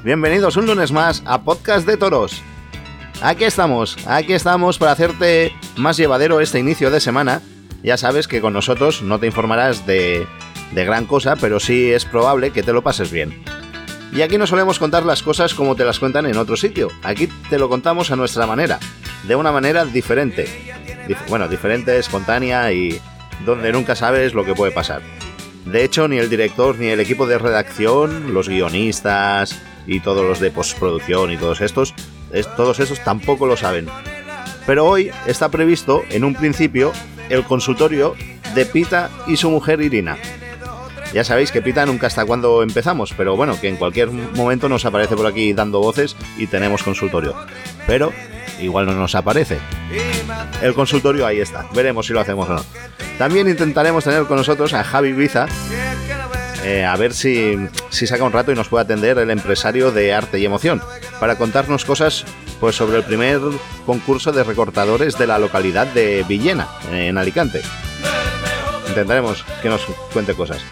Bienvenidos un lunes más a Podcast de Toros. Aquí estamos, aquí estamos para hacerte más llevadero este inicio de semana. Ya sabes que con nosotros no te informarás de, de gran cosa, pero sí es probable que te lo pases bien. Y aquí no solemos contar las cosas como te las cuentan en otro sitio. Aquí te lo contamos a nuestra manera, de una manera diferente. Dif- bueno, diferente, espontánea y donde nunca sabes lo que puede pasar. De hecho, ni el director ni el equipo de redacción, los guionistas y todos los de postproducción y todos estos, es- todos esos tampoco lo saben. Pero hoy está previsto, en un principio, el consultorio de Pita y su mujer Irina. Ya sabéis que Pita nunca está cuando empezamos, pero bueno, que en cualquier momento nos aparece por aquí dando voces y tenemos consultorio. Pero igual no nos aparece. El consultorio ahí está, veremos si lo hacemos o no. También intentaremos tener con nosotros a Javi Biza, eh, a ver si, si saca un rato y nos puede atender el empresario de arte y emoción, para contarnos cosas pues, sobre el primer concurso de recortadores de la localidad de Villena, en Alicante. Intentaremos que nos cuente cosas.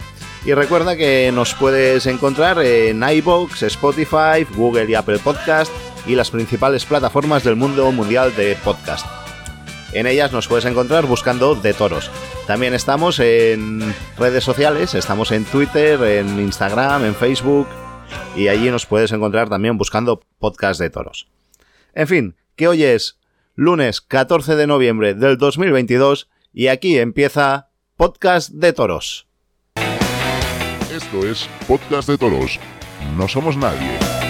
Y recuerda que nos puedes encontrar en iVoox, Spotify, Google y Apple Podcast y las principales plataformas del mundo mundial de podcast. En ellas nos puedes encontrar buscando De Toros. También estamos en redes sociales, estamos en Twitter, en Instagram, en Facebook y allí nos puedes encontrar también buscando Podcast de Toros. En fin, que hoy es lunes 14 de noviembre del 2022 y aquí empieza Podcast de Toros. Esto es Podcast de Toros. No somos nadie.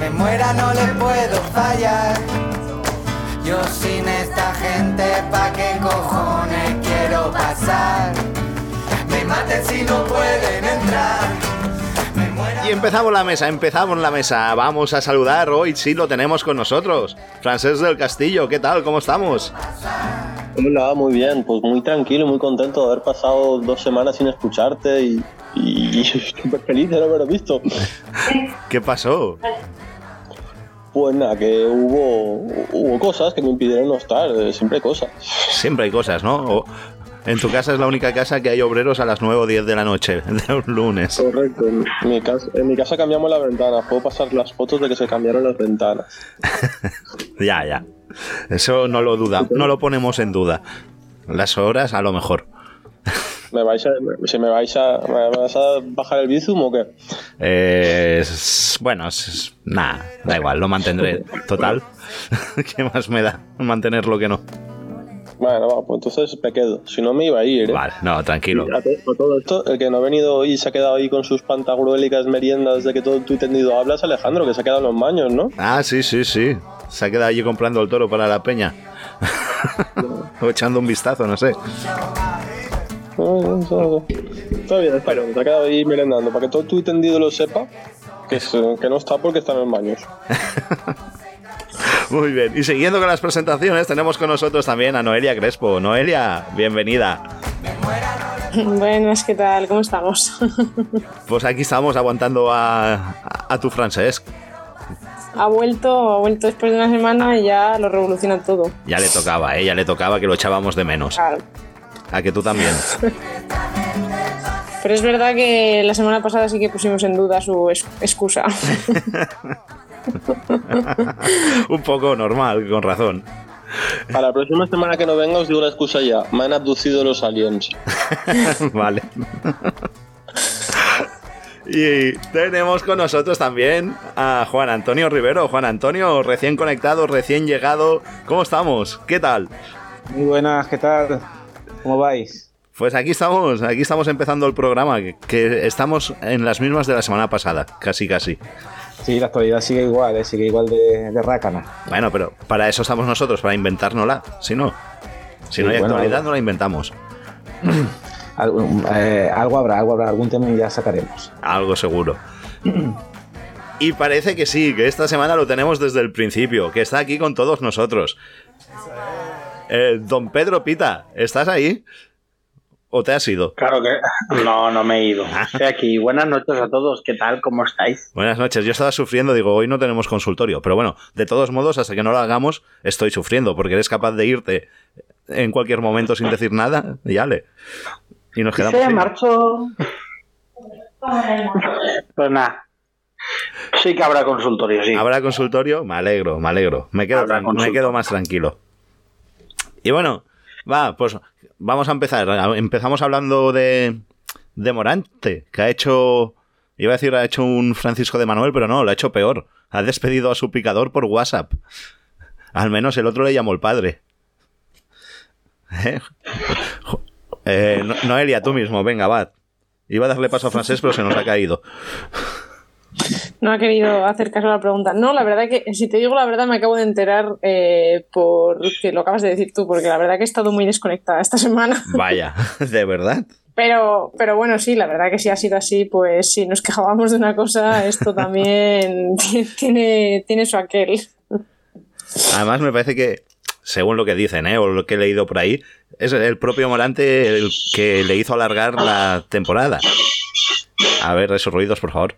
Me muera, no les puedo fallar. Yo sin esta gente, ¿pa' qué cojones quiero pasar? Me maten si no pueden entrar. Y empezamos la mesa, empezamos la mesa. Vamos a saludar hoy, sí lo tenemos con nosotros. Francés del Castillo, ¿qué tal? ¿Cómo estamos? Hola, muy bien, pues muy tranquilo, muy contento de haber pasado dos semanas sin escucharte y, y súper feliz de no haber visto. ¿Qué pasó? Pues nada, que hubo, hubo cosas que me impidieron no estar, siempre hay cosas. Siempre hay cosas, ¿no? O- en tu casa es la única casa que hay obreros a las 9 o 10 de la noche, de un lunes. Correcto, en mi, casa, en mi casa cambiamos las ventanas, puedo pasar las fotos de que se cambiaron las ventanas. Ya, ya. Eso no lo duda, no lo ponemos en duda. Las horas a lo mejor. ¿Me vais a, si me vais a, me vais a bajar el bizum o qué? Eh, es- bueno, nada, da igual, lo mantendré. Total. ¿Qué más me da mantenerlo que no? Bueno, va, pues entonces me quedo, si no me iba a ir, ¿eh? Vale, no, tranquilo. A to- a todo esto, el que no ha venido hoy y se ha quedado ahí con sus pantagruélicas meriendas de que todo tu tendido habla es Alejandro, que se ha quedado en los maños, ¿no? Ah, sí, sí, sí. Se ha quedado allí comprando el toro para la peña. o echando un vistazo, no sé. Está bien, está bien, se ha quedado ahí merendando, para que todo tu tendido lo sepa, que, es, que no está porque está en los baños. Muy bien. Y siguiendo con las presentaciones, tenemos con nosotros también a Noelia Crespo. Noelia, bienvenida. Buenas, ¿qué tal? ¿Cómo estamos? Pues aquí estamos aguantando a, a- a tu Francesc. ha vuelto, ha vuelto después de una semana y ya lo revoluciona todo. Ya le tocaba, ¿eh? Ya le tocaba que lo echábamos de menos. Claro. A que tú también. Pero es verdad que la semana pasada sí que pusimos en duda su excusa. Un poco normal, con razón. Para la próxima semana que no venga os digo la excusa ya, me han abducido los aliens. vale. Y tenemos con nosotros también a Juan Antonio Rivero. Juan Antonio, recién conectado, recién llegado. ¿Cómo estamos? ¿Qué tal? Muy buenas, ¿qué tal? ¿Cómo vais? Pues aquí estamos, aquí estamos empezando el programa, que, estamos en las mismas de la semana pasada, casi casi. Sí, la actualidad sigue igual, ¿eh? sigue igual de, de rácana. Bueno, pero para eso estamos nosotros, para inventárnosla. Si no, si Sí, no hay bueno, actualidad, algo- no la inventamos. Algo, eh, algo habrá, algo habrá, algún tema y ya sacaremos. Algo seguro. Y parece que sí, que esta semana lo tenemos desde el principio, que está aquí con todos nosotros. Eh, don Pedro Pita, ¿estás ahí? ¿O te has ido? Claro que no, no me he ido. Estoy aquí. Buenas noches a todos. ¿Qué tal? ¿Cómo estáis? Buenas noches, yo estaba sufriendo, digo, hoy no tenemos consultorio, pero bueno, de todos modos, hasta que no lo hagamos, estoy sufriendo, porque eres capaz de irte en cualquier momento sin decir nada, y ale. Y nos quedamos. Se marchó. Pues nada. Sí que habrá consultorio, sí. ¿Habrá consultorio? Me alegro, me alegro. Me quedo, me quedo más tranquilo. Y bueno, va, pues vamos a empezar. Empezamos hablando de, de Morante, que ha hecho. Iba a decir, ha hecho un Francisco de Manuel, pero no, lo ha hecho peor. Ha despedido a su picador por WhatsApp. Al menos el otro le llamó el padre. ¿Eh? Eh, No- Noelia, tú mismo, venga, va. Iba a darle paso a francés, pero se nos ha caído. No ha querido hacer caso a la pregunta. No, la verdad que, si te digo la verdad, me acabo de enterar eh, por que lo acabas de decir tú, porque la verdad que he estado muy desconectada esta semana. Vaya, ¿de verdad? Pero, pero bueno, sí, la verdad que si ha sido así, pues si nos quejábamos de una cosa, esto también tiene, tiene su aquel. Además, me parece que, según lo que dicen, ¿eh? o lo que he leído por ahí, es el propio Morante el que le hizo alargar la temporada. A ver, esos ruidos, por favor.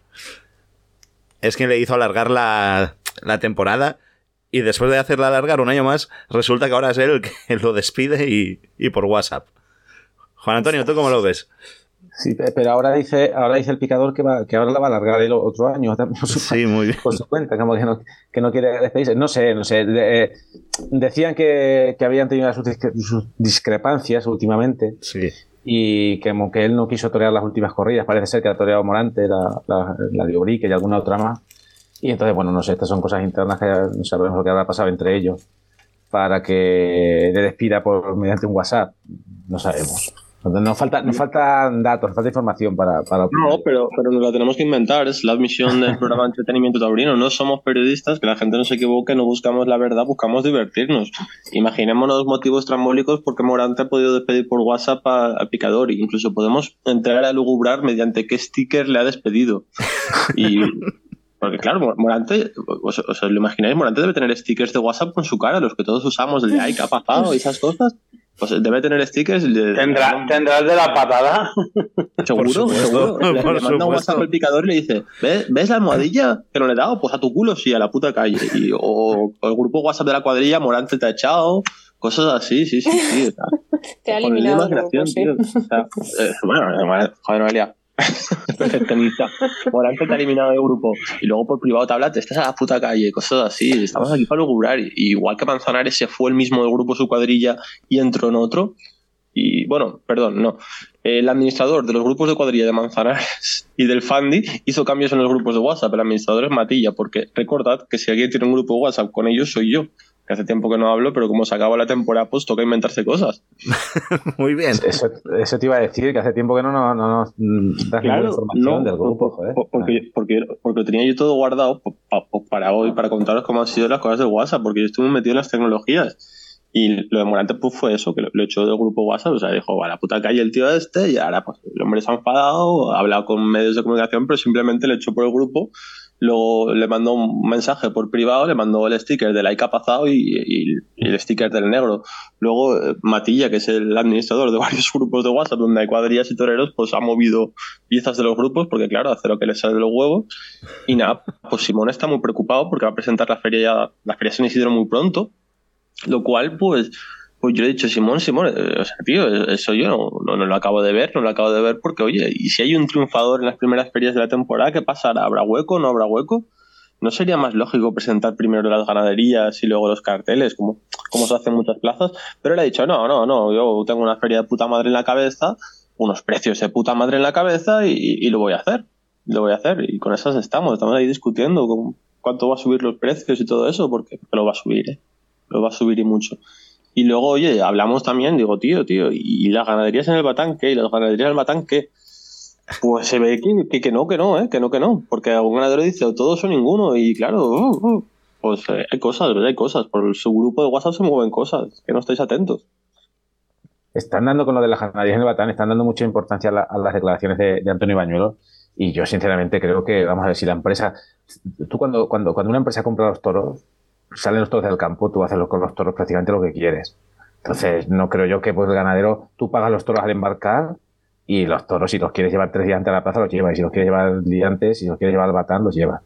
Es quien le hizo alargar la, la temporada y después de hacerla alargar un año más, resulta que ahora es él el que lo despide y, y por WhatsApp. Juan Antonio, ¿tú cómo lo ves? Sí, pe- pero ahora dice, ahora dice el picador que, va, que ahora la va a alargar el otro año también por su, Sí, muy bien. por su cuenta, como que no, que no quiere despedirse. No sé, no sé. Eh, decían que, que habían tenido sus discrepancias últimamente Sí. Y que, él no quiso torear las últimas corridas. Parece ser que ha toreado Morante, la, la, la de Obrique y alguna otra más. Y entonces, bueno, no sé, estas son cosas internas que no sabemos lo que habrá pasado entre ellos para que le despida por mediante un WhatsApp. No sabemos. Nos, falta, nos faltan datos, nos falta información para... para No, pero, pero nos la tenemos que inventar. Es la misión del programa de entretenimiento taurino. No somos periodistas, que la gente no se equivoque, no buscamos la verdad, buscamos divertirnos. Imaginémonos motivos trambólicos porque Morante ha podido despedir por WhatsApp a- picador. Incluso podemos entrar a lugubrar mediante qué sticker le ha despedido. Y. Porque claro, Mor- Morante, os, os lo imagináis, Morante debe tener stickers de WhatsApp con su cara, los que todos usamos, el de ay, ¿qué ha pasado? y esas cosas. Pues debe tener stickers de, ¿Tendrá, ¿Tendrás de la patada? Seguro, Por seguro. Le, por le manda un. WhatsApp al picador y le dice, ¿ves, ¿ves la almohadilla que no le he dado? Pues a tu culo, sí, a la puta calle. Y, o, o el grupo WhatsApp de la cuadrilla, Morante te ha echado, cosas así, sí, sí, sí. o sea, Te ha con el de eliminado. imaginación, grupo, sí. tío. O sea, eh, bueno, eh, joder, Noelia. Perfeccionista. Morante te ha eliminado del grupo. Y luego por privado te habla, te estás a la puta calle, cosas así. Estamos aquí para lograr. Y, y igual que Manzanares se fue el mismo del grupo su cuadrilla y entró en otro. Y bueno, perdón, no. El administrador de los grupos de cuadrilla de Manzanares y del Fandi hizo cambios en los grupos de WhatsApp. El administrador es Matilla, porque recordad que si alguien tiene un grupo de WhatsApp con ellos, soy yo. Que hace tiempo que no hablo, pero como se acaba la temporada, pues toca inventarse cosas. Muy bien. Eso, eso te iba a decir, que hace tiempo que no, no, no nos mm, das ninguna información del grupo, joder. por- porque, porque, porque lo tenía yo todo guardado para hoy, para contaros cómo han sido las cosas de WhatsApp, porque yo estuve metido en las tecnologías. Y lo de Morante pues, fue eso, que lo, lo echó del grupo WhatsApp, o sea, dijo, a la puta calle el tío este, y ahora pues el hombre se ha enfadado, ha hablado con medios de comunicación, pero simplemente le echó por el grupo, luego le mandó un mensaje por privado, le mandó el sticker del ha pasado y, y- y el sticker del negro. Luego eh, Matilla, que es el administrador de varios grupos de WhatsApp donde hay cuadrillas y toreros, pues ha movido piezas de los grupos, porque claro, hace lo que le sale de los huevos. Y nada, pues Simón está muy preocupado porque va a presentar la feria, la feria San Isidro muy pronto, lo cual, pues, pues yo le he dicho, Simón, Simón, eh, o sea, tío, eso yo no, lo acabo de ver, no lo acabo de ver porque, oye, y si hay un triunfador en las primeras ferias de la temporada, ¿qué pasará? ¿Habrá hueco? ¿No habrá hueco? ¿No sería más lógico presentar primero las ganaderías y luego los carteles, como, como se hace en muchas plazas? Pero él ha dicho, no, no, no, yo tengo una feria de puta madre en la cabeza, unos precios de puta madre en la cabeza y, lo voy a hacer. Lo voy a hacer. Y con esas estamos, estamos ahí discutiendo cuánto va a subir los precios y todo eso, porque lo va a subir, ¿eh? Lo va a subir y mucho. Y luego, oye, hablamos también, digo, tío, tío, ¿y las ganaderías en el Batán qué? ¿Y las ganaderías del Batán qué? Pues se ve que, que, no, que no, ¿eh? que no, que no, porque algún ganadero dice o todos o ninguno y claro, uh, uh, pues eh, hay cosas, ¿verdad? Hay cosas, por su grupo de WhatsApp se mueven cosas, que no estáis atentos. Están dando con lo de las ganaderías en el Batán, están dando mucha importancia a, las declaraciones de, Antonio Bañuelo y yo sinceramente creo que, vamos a ver, si la empresa, tú cuando, cuando, cuando una empresa compra los toros, salen los toros del campo, tú haces con los toros prácticamente lo que quieres. Entonces, no creo yo que pues el ganadero, tú pagas los toros al embarcar y los toros, si los quieres llevar tres días antes a la plaza, los llevas. Y si los quieres llevar el día antes, si los quieres llevar al batán, los llevas.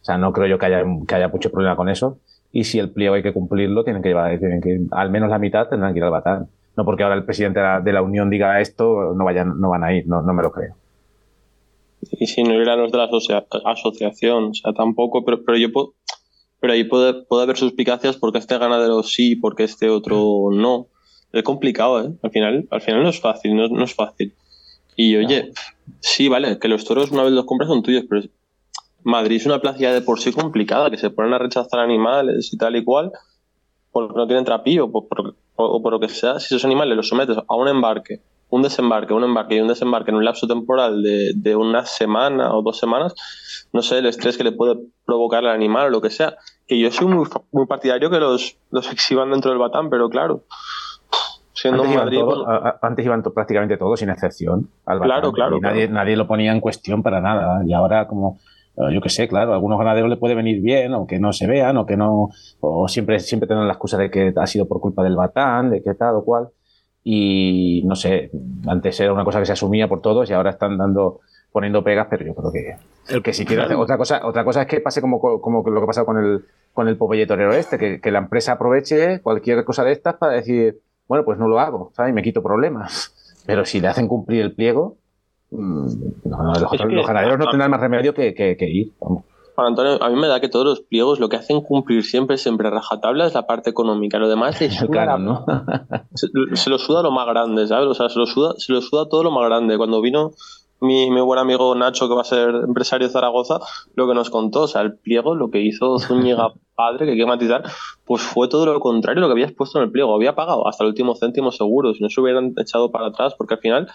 O sea, no creo yo que haya, que haya mucho problema con eso. Y si el pliego hay que cumplirlo, tienen que llevar, al menos la mitad tendrán que ir al batán. No porque ahora el presidente de la, Unión diga esto, no vayan, no van a ir, no, no me lo creo. Y si no eran los de la asociación, o sea, tampoco, pero, pero yo puedo, pero ahí puede, puede haber suspicacias porque este ganadero sí, porque este otro no. Es complicado, ¿eh? Al final, al final no es fácil, no, no es fácil. Y oye, sí, vale, que los toros una vez los compras son tuyos, pero Madrid es una plaza de por sí complicada, que se ponen a rechazar animales y tal y cual, porque no tienen trapío o por, lo que sea. Si esos animales los sometes a un embarque, un desembarque, un embarque y un desembarque en un lapso temporal de, de una semana o dos semanas, no sé, el estrés que le puede provocar al animal o lo que sea. Que yo soy muy, muy partidario que los, los exhiban dentro del batán, pero claro, antes, iban prácticamente todos, sin excepción. Al claro, claro, y nadie, nadie lo ponía en cuestión para nada. Y ahora, como eh, yo que sé, claro, a algunos ganaderos le puede venir bien, o que no se vean, o que no, o siempre, siempre tienen la excusa de que ha sido por culpa del batán, de que tal o cual. Y no sé, antes era una cosa que se asumía por todos y ahora están dando, poniendo pegas, pero yo creo que, el que si quiere hacer, otra cosa, otra cosa es que pase como, como lo que ha pasado con el, con el torero este, que, que la empresa aproveche cualquier cosa de estas para decir, bueno, pues no lo hago, ¿sabes? Y me quito problemas. Pero si le hacen cumplir el pliego, mm, los, ganaderos no tendrán más remedio que, ir. Vamos. Juan Antonio, a mí me da que todos los pliegos lo que hacen cumplir siempre, siempre rajatabla es la parte económica. Lo demás es claro, ¿no? se, lo suda lo más grande, ¿sabes? O sea, se lo suda, se lo suda todo lo más grande. Cuando vino mi, mi, buen amigo Nacho, que va a ser empresario de Zaragoza, lo que nos contó. O sea, el pliego, lo que hizo Zúñiga padre, que hay que matizar, pues fue todo lo contrario a lo que habías puesto en el pliego. Había pagado hasta el último céntimo seguro, si no se hubieran echado para atrás, porque al final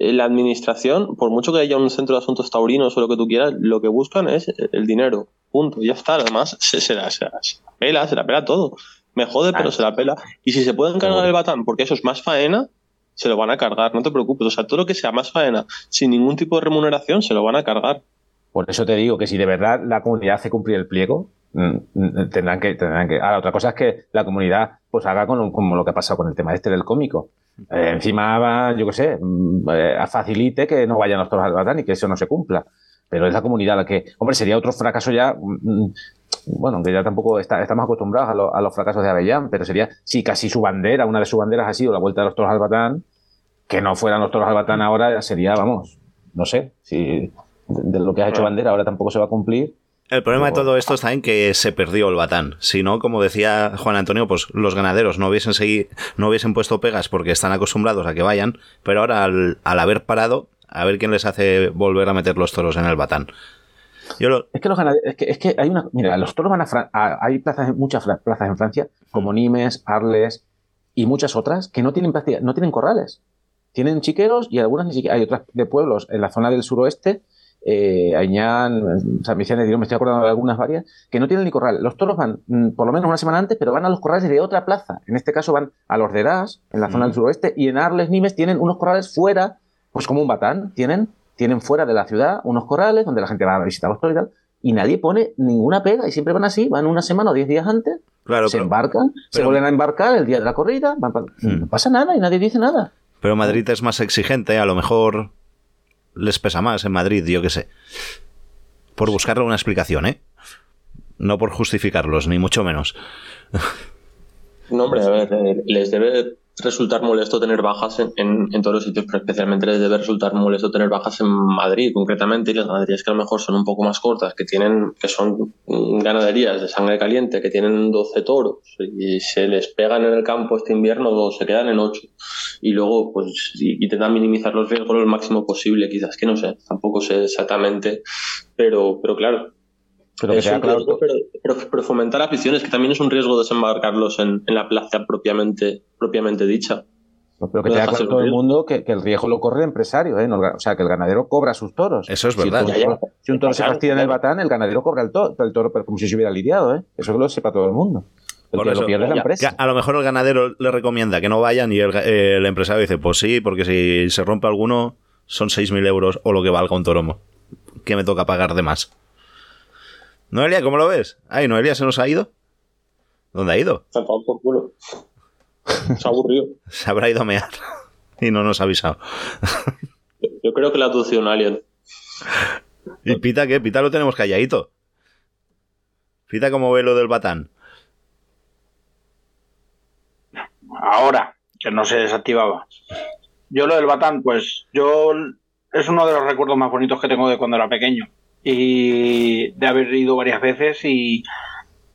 eh, la administración, por mucho que haya un centro de asuntos taurinos o lo que tú quieras, lo que buscan es el dinero. Punto. Ya está. Además, se, se, la, se, la, pela, se la pela todo. Me jode, pero se la pela. Y si se pueden cargar el batán, porque eso es más faena, se lo van a cargar, no te preocupes. O sea, todo lo que sea más faena, sin ningún tipo de remuneración, se lo van a cargar. Por eso te digo que si de verdad la comunidad hace cumplir el pliego, mm, mm, tendrán que, tendrán que. Ahora, otra cosa es que la comunidad pues haga con, como lo que ha pasado con el tema este del cómico. Eh, encima va, yo qué sé, mm, eh, facilite que no vayan los toros al batán y que eso no se cumpla. Pero es la comunidad la que, hombre, sería otro fracaso ya, bueno, aunque ya tampoco está, estamos acostumbrados a, a, los fracasos de Avellán, pero sería si casi su bandera, una de sus banderas ha sido la vuelta de los toros al batán, que no fueran los toros al batán ahora sería, vamos, no sé, si de lo que ha hecho bandera ahora tampoco se va a cumplir. El problema de todo esto está en que se perdió el batán. Si no, como decía Juan Antonio, pues los ganaderos no hubiesen seguido, no hubiesen puesto pegas porque están acostumbrados a que vayan, pero ahora al, haber parado, a ver quién les hace volver a meter los toros en el batán. Es que los ganaderos, es que, hay una, mira, los toros van a, hay plazas, muchas plazas en Francia, como Nimes, Arles y muchas otras que no tienen no tienen corrales. Tienen chiqueros y algunas ni siquiera. Hay otras de pueblos en la zona del suroeste, eh, Añán, San Vicente, me estoy acordando de algunas varias, que no tienen ni corral. Los toros van mm, por lo menos una semana antes, pero van a los corrales de otra plaza. En este caso van a los de Eras, en la zona del mm. suroeste, y en Arles, Nimes tienen unos corrales fuera, pues como un batán, tienen, tienen fuera de la ciudad unos corrales donde la gente va a visitar los toros y tal, y nadie pone ninguna pega, y siempre van así, van una semana o diez días antes, se embarcan, se vuelven a embarcar el día de la corrida, mm. no pasa nada y nadie dice nada. Pero Madrid es más exigente, a lo mejor les pesa más en Madrid, yo qué sé. Por buscarle una explicación, ¿eh? No por justificarlos, ni mucho menos. No, hombre, a ver, eh, les debe resultar molesto tener bajas en, en, todos los sitios, pero especialmente les debe resultar molesto tener bajas en Madrid, concretamente, y las ganaderías que a lo mejor son un poco más cortas, que tienen, que son ganaderías de sangre caliente, que tienen 12 toros, y se les pegan en el campo este invierno dos, se quedan en 8. Y luego, pues, intentan minimizar los riesgos lo máximo posible, quizás que no sé, tampoco sé exactamente, pero, pero claro, pero, fomentar aficiones, que también es un riesgo desembarcarlos en, en la plaza propiamente, propiamente dicha. Pero que No te claro todo el mundo que, que el riesgo lo corre el empresario, ¿eh? O sea, que el ganadero cobra sus toros. Eso es Si verdad. un toro- Si un toro se fastidia en el batán, el ganadero cobra el toro, el toro como si se hubiera lidiado, ¿eh? Eso que lo sepa todo el mundo. El Por que eso, lo pierde la. Que empresa. a lo mejor el ganadero le recomienda que no vayan y eh, el empresario dice, pues sí, porque si se rompe alguno son 6.000 euros o lo que valga un toromo. que me toca pagar de más? Noelia, ¿cómo lo ves? Ay, Noelia se nos ha ido. ¿Dónde ha ido? Se ha por culo. Se ha aburrido. Se habrá ido a mear y no nos ha avisado. Yo creo que la adució un alien. ¿Y Pita qué? Pita lo tenemos calladito. Pita, ¿cómo ve lo del batán? Ahora, que no se desactivaba. Yo lo del Batán, pues yo es uno de los recuerdos más bonitos que tengo de cuando era pequeño. Y de haber ido varias veces y,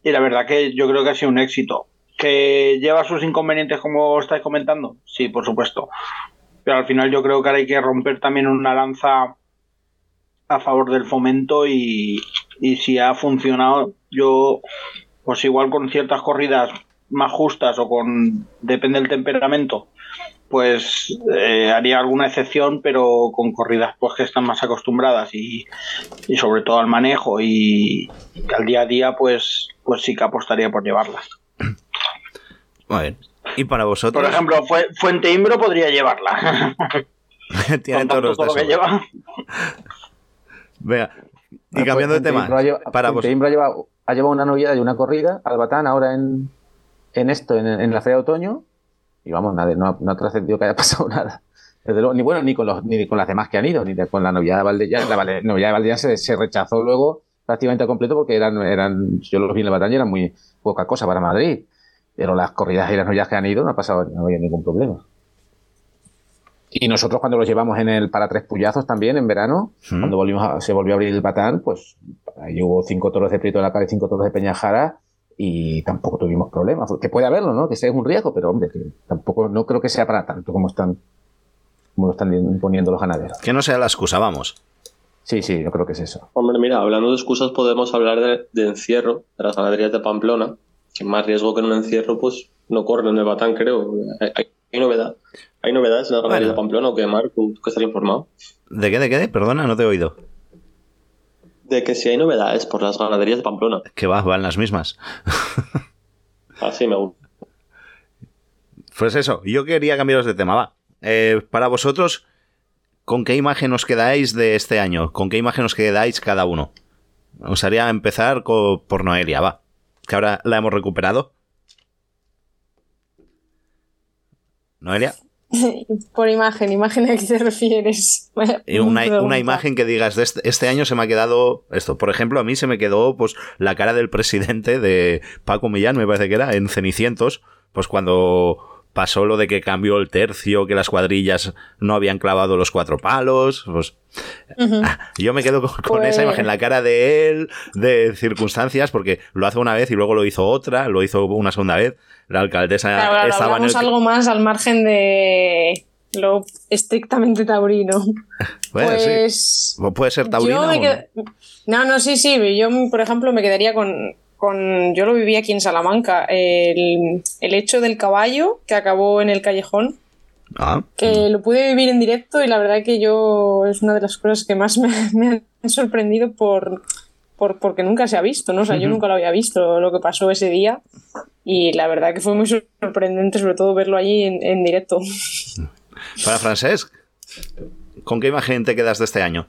y la verdad que yo creo que ha sido un éxito. ¿Que lleva sus inconvenientes como estáis comentando? Sí, por supuesto. Pero al final yo creo que ahora hay que romper también una lanza a favor del fomento y, y si ha funcionado, yo pues igual con ciertas corridas más justas o con depende del temperamento pues eh, haría alguna excepción pero con corridas pues que están más acostumbradas y, y sobre todo al manejo y, y al día a día pues pues sí que apostaría por llevarlas Muy bien. ¿Y para vosotros? por ejemplo Fue- Fuente Imbro podría llevarla Tiene toros de toro que lleva Venga. Y Bueno, cambiando de tema. Imbro ha lleva- para Fuente vos- Imbro ha llevado, ha llevado una novillada y una corrida al Batán ahora en, en esto, en, en la feria de otoño. Y vamos, nada, no, no ha trascendido que haya pasado nada. Desde luego, ni bueno, ni con, los, ni con las demás que han ido, ni de- con la novillada de Valdellán. La Valde- novillada de Valdellán se, se rechazó luego prácticamente al completo porque eran, eran yo los vi en el Batán y eran muy poca cosa para Madrid. Pero las corridas y las novilladas que han ido no ha pasado, no había ningún problema. Y nosotros cuando los llevamos en el para tres puyazos también en verano, Mm. cuando volvimos a- se volvió a abrir el Batán, pues ahí hubo cinco toros de Prieto de la Cara y cinco toros de Peñajara y tampoco tuvimos problemas. Que puede haberlo, ¿no? Que sea un riesgo, pero hombre, que tampoco, no creo que sea para tanto como están, como lo están imponiendo los ganaderos. Que no sea la excusa, vamos. Sí, sí, yo creo que es eso. Hombre, mira, hablando de excusas, podemos hablar de, de encierro, de las ganaderías de Pamplona, que más riesgo que en un encierro, pues no corren en el Batán, creo. Hay, hay- hay novedad. ¿Hay novedades en las ganaderías Bueno. de Pamplona o qué, Marc? ¿Tú tú que estás informado? ¿De qué, de qué? Perdona, no te he oído. De que si hay novedades por las ganaderías de Pamplona. Que va, van las mismas. Así me gusta. Pues eso, yo quería cambiaros de tema, va. Eh, para vosotros, ¿con qué imagen os quedáis de este año? ¿Con qué imagen os quedáis cada uno? Me gustaría empezar co- por Noelia, va. Que ahora la hemos recuperado. Noelia, Por imagen, imagen a qué te refieres. Y una, imagen que digas, este, este año se me ha quedado esto. Por ejemplo, a mí se me quedó pues la cara del presidente de Paco Millán, me parece que era, en Cenicientos, pues cuando pasó lo de que cambió el tercio, que las cuadrillas no habían clavado los cuatro palos, pues Ujú. yo me quedo con, con Pues- esa imagen, la cara de él, de circunstancias, porque lo hace una vez y luego lo hizo otra, lo hizo una segunda vez. La alcaldesa Claro, estaba en el... algo más al margen de lo estrictamente taurino. Bueno, sí. pues Puede ser taurino. yo me o no. No, no, sí, sí. Yo, por ejemplo, me quedaría con, con. Yo lo viví aquí en Salamanca. El, el hecho del caballo que acabó en el callejón. Ah, Que lo pude vivir en directo y la verdad que yo es una de las cosas que más me, me han sorprendido por, por porque nunca se ha visto, ¿no? O sea, yo nunca lo había visto lo que pasó ese día y la verdad que fue muy sorprendente sobre todo verlo allí en, en directo. Para Francesc, ¿con qué imagen te quedas de este año?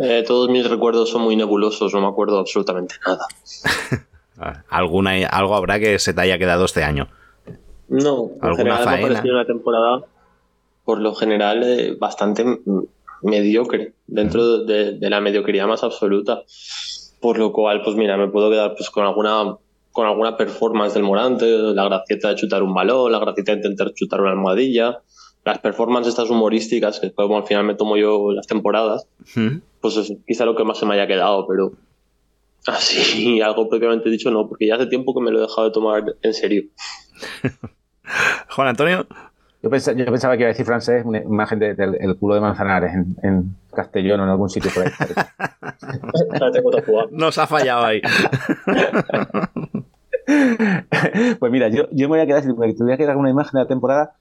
Eh, todos mis recuerdos son muy nebulosos, no me acuerdo absolutamente nada. Ah, Alguna, algo habrá que se te haya quedado este año. No, en ¿Alguna general me ha faena? parecido una temporada, por lo general, eh, bastante mediocre, dentro de, de la mediocridad más absoluta. Por lo cual, pues mira, me puedo quedar pues con alguna con alguna performance del Morante, la gracieta de chutar un balón, la gracieta de intentar chutar una almohadilla, las performances estas humorísticas, que como al final me tomo yo las temporadas, ¿Mm? Pues es quizá lo que más se me haya quedado, pero así, algo propiamente dicho no, porque ya hace tiempo que me lo he dejado de tomar en serio. Juan Antonio, Yo pensaba, yo pensaba que iba a decir francés una imagen de- del el culo de Manzanares en, en Castellón o en algún sitio por ahí. Nos ha fallado ahí. pues mira, yo, yo me voy a quedar, si me tuviera que dar una imagen de la temporada,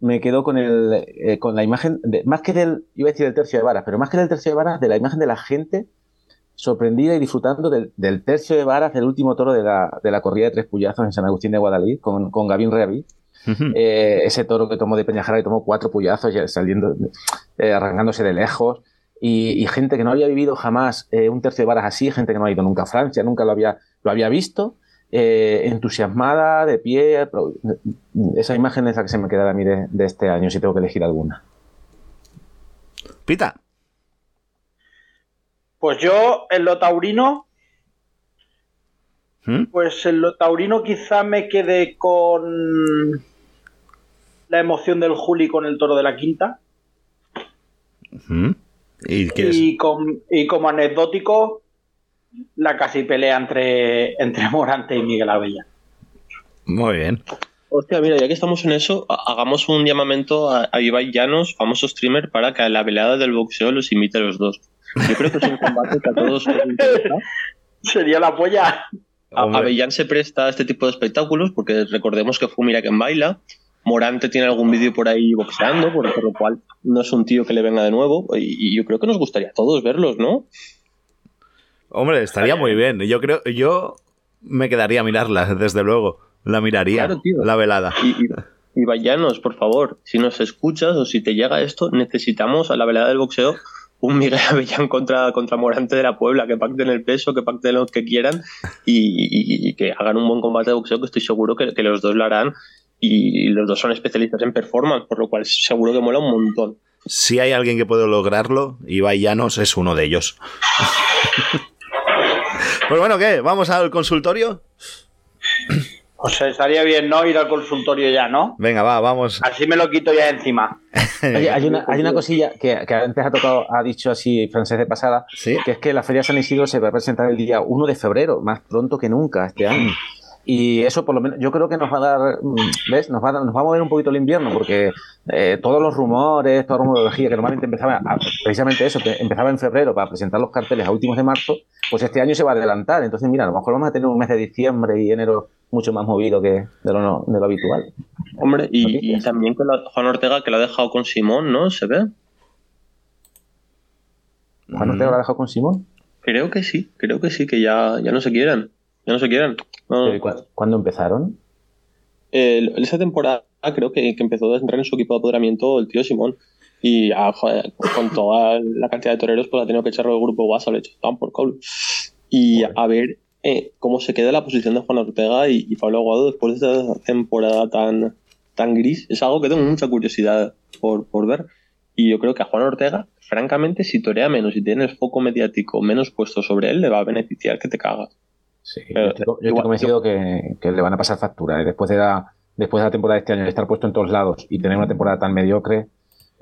me quedo con el eh, con la imagen, de, más que del, iba a decir del tercio de varas, pero más que del tercio de varas, de la imagen de la gente sorprendida y disfrutando del, del tercio de varas del último toro de la, de la corrida de tres puyazos en San Agustín de Guadalí con, con Gavín Reaví. Eh, ese toro que tomó de Peñajara y tomó cuatro puyazos ya saliendo, eh, arrancándose de lejos. Y, y gente que no había vivido jamás eh, un tercio de varas así, gente que no ha ido nunca a Francia, nunca lo había, lo había visto, eh, entusiasmada, de pie. Esa imagen es la que se me queda a mí de, de este año, si tengo que elegir alguna. Pita. Pues yo, en lo taurino, ¿Mm? pues en lo taurino quizá me quede con la emoción del Juli con el toro de la quinta. ¿Mm? ¿Y qué es? Y, con- y como anecdótico, la casi pelea entre, entre Morante y Miguel Abella. Muy bien. Hostia, mira, ya que estamos en eso, ha- hagamos un llamamiento a, a Ibai Llanos, famoso streamer, para que a la velada del boxeo los imite a los dos. Yo creo que es un combate que a todos os interesa. Sería la polla. Hombre. Avellán se presta a este tipo de espectáculos porque recordemos que fue Mira quien baila. Morante tiene algún vídeo por ahí boxeando, por, por lo cual no es un tío que le venga de nuevo. Y, y yo creo que nos gustaría a todos verlos, ¿no? Hombre, estaría muy bien. Yo creo, yo me quedaría a mirarla, desde luego. La miraría, Claro, tío. la velada. Y, y, por favor, si nos escuchas o si te llega esto, necesitamos a la velada del boxeo un Miguel Avellán contra, contra Morante de la Puebla, que pacten el peso, que pacten lo que quieran y, y- y que hagan un buen combate de boxeo, que estoy seguro que, que los dos lo harán. Y los dos son especialistas en performance, por lo cual seguro que mola un montón. Si hay alguien que puede lograrlo, Ibai Llanos es uno de ellos. pues bueno, ¿qué? ¿Vamos al consultorio? Pues estaría bien, ¿no? Ir al consultorio ya, ¿no? Venga, va, vamos. Así me lo quito ya de encima. Oye, hay una, hay una cosilla que, que antes ha tocado, ha dicho así Francés de pasada, Sí. que es que la Feria San Isidro se va a presentar el día 1 de febrero, más pronto que nunca este año. Y eso por lo menos, yo creo que nos va a dar, mm, ¿ves? Nos va a, nos va a mover un poquito el invierno, porque eh, todos los rumores, toda la rumorología que normalmente empezaba, a- precisamente eso, que empezaba en febrero para presentar los carteles a últimos de marzo, pues este año se va a adelantar. Entonces, mira, a lo mejor vamos a tener un mes de diciembre y enero mucho más movido que de lo, no- de lo habitual. Hombre, y, también con la- Juan Ortega, que lo ha dejado con Simón, ¿no? ¿Se ve? Juan Ortega lo ha dejado con Simón. Creo que sí, creo que sí, que ya, ya no se quieren. Ya no se quieren. No, Pero ¿y cu- ¿Cuándo empezaron? Eh, esa temporada creo que, que empezó a entrar en su equipo de apoderamiento el tío Simón. Y ah, joder, con toda la cantidad de toreros, pues ha tenido que echarlo del grupo WhatsApp, le he hecho tan por culo. Y a ver eh, cómo se queda la posición de Juan Ortega y, y Pablo Aguado después de esta temporada tan, tan gris. Es algo que tengo mucha curiosidad por, por ver. Y yo creo que a Juan Ortega, francamente, si torea menos y tiene el foco mediático menos puesto sobre él, le va a beneficiar que te cagas. Sí, yo estoy, yo estoy convencido que, que le van a pasar factura. ¿eh? Después, de la, después de la temporada de este año, de estar puesto en todos lados y tener una temporada tan mediocre,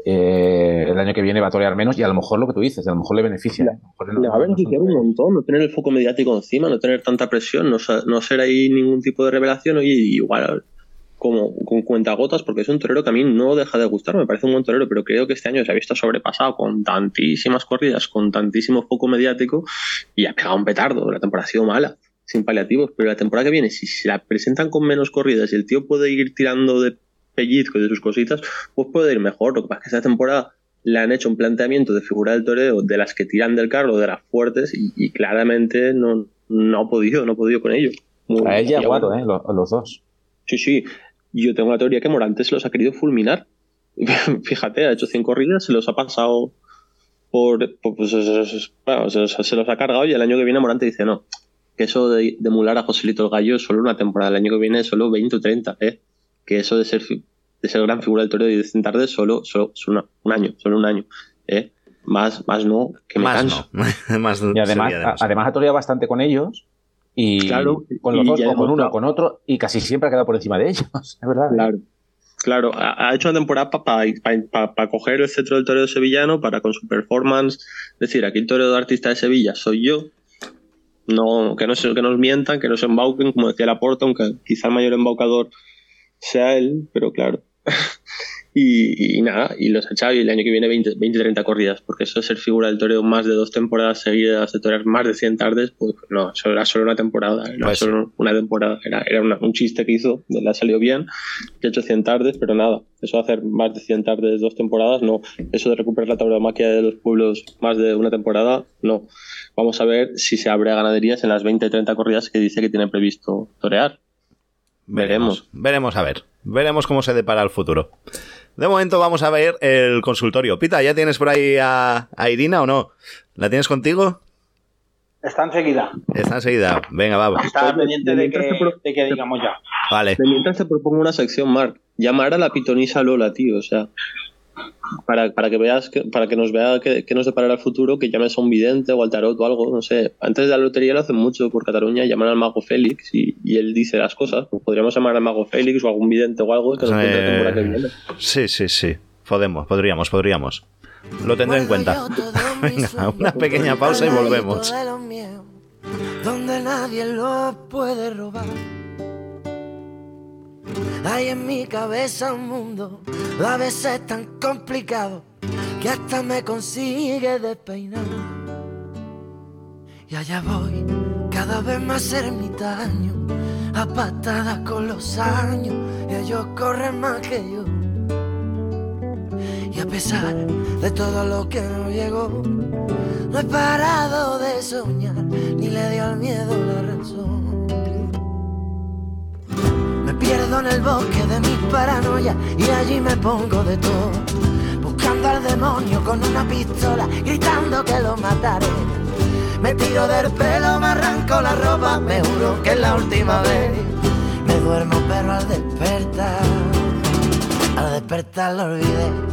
eh, el año que viene va a torear menos y a lo mejor lo que tú dices, a lo mejor le beneficia. ¿eh? A lo mejor no- Le va a no- beneficiar un montón, no tener el foco mediático encima, no tener tanta presión, no, no ser ahí ningún tipo de revelación. Oye, igual como con cuentagotas, porque es un torero que a mí no deja de gustar, me parece un buen torero, pero creo que este año se ha visto sobrepasado con tantísimas corridas, con tantísimo foco mediático y ha pegado un petardo. La temporada ha sido mala, sin paliativos, pero la temporada que viene, si se la presentan con menos corridas y el tío puede ir tirando de pellizco y de sus cositas, pues puede ir mejor. Lo que pasa es que esta temporada le han hecho un planteamiento de figura del toreo de las que tiran del carro, de las fuertes, y, y claramente no, no ha podido, no ha podido con ello. Muy- A ella y Aguado, bueno, ¿eh? los, los dos. Sí, sí. Yo tengo la teoría que Morante se los ha querido fulminar. Fíjate, ha hecho 100 corridas, se los ha pasado por. por- pues, bueno, se, los- se los ha cargado y el año que viene Morante dice: No, que eso de, de emular a Joselito el Gallo es solo una temporada, el año que viene es solo 20 o 30, ¿eh? Que eso de ser, fi- de ser gran figura del toreo y de sentar de solo, solo es una- un año, solo un año, ¿eh? Más, más no, que me Más canso. no. Más Y además, a- además ha toreado bastante con ellos y Claro, con los y dos, o con uno, con otro, y casi siempre ha quedado por encima de ellos. Es verdad. Claro. Claro, ha, ha hecho una temporada para coger el centro del toreo sevillano, para con su performance. Es decir, aquí el toreo de artista de Sevilla soy yo. No, que no se, que nos mientan, que no se embauquen, como decía Laporta, aunque quizá el mayor embaucador sea él, pero claro. Y, y nada, y los ha echado y el año que viene 20, 20 30 corridas, porque eso ser figura del toreo más de dos temporadas seguidas, de torear más de 100 tardes, pues no, eso era solo una temporada, era Pues- solo una temporada, era, era una- un chiste que hizo, le ha salido bien, que ha hecho 100 tardes, pero nada, eso de hacer más de 100 tardes dos temporadas, no, eso de recuperar la tauromaquia de los pueblos más de una temporada, no. Vamos a ver si se abre a ganaderías en las 20 30 corridas que dice que tiene previsto torear. Veremos. Veremos a ver. Veremos cómo se depara el futuro. De momento vamos a ver el consultorio. Pita, ¿ya tienes por ahí a, a Irina o no? ¿La tienes contigo? Está enseguida. Está enseguida. Venga, va. Está Oye, pendiente de que, pro- de que digamos ya. Vale. De mientras te propongo una sección, Mark. Llamar a la pitonisa Lola, tío. O sea, para, para que veas, que, para que nos vea que, que nos deparará el futuro, que llames a un vidente o al tarot o algo. No sé. Antes de la lotería lo hacen mucho por Cataluña. Llaman al mago Félix y, y él dice las cosas. Pues podríamos llamar al mago Félix o algún vidente o algo que nos Eh, cuente la temporada que viene. Sí, sí, sí. Podemos, podríamos, podríamos. Lo tendré en cuenta. Venga, una pequeña pausa y volvemos. Donde nadie lo puede robar. Hay en mi cabeza un mundo a veces tan complicado que hasta me consigue despeinar. Y allá voy, cada vez más ermitaño, a patadas con los años, y ellos corren más que yo. Y a pesar de todo lo que no llegó, no he parado de soñar, ni le dio al miedo la razón. Me pierdo en el bosque de mis paranoias y allí me pongo de todo. Buscando al demonio con una pistola, gritando que lo mataré. Me tiro del pelo, me arranco la ropa, me juro que es la última vez. Me duermo pero al despertar, al despertar lo olvidé.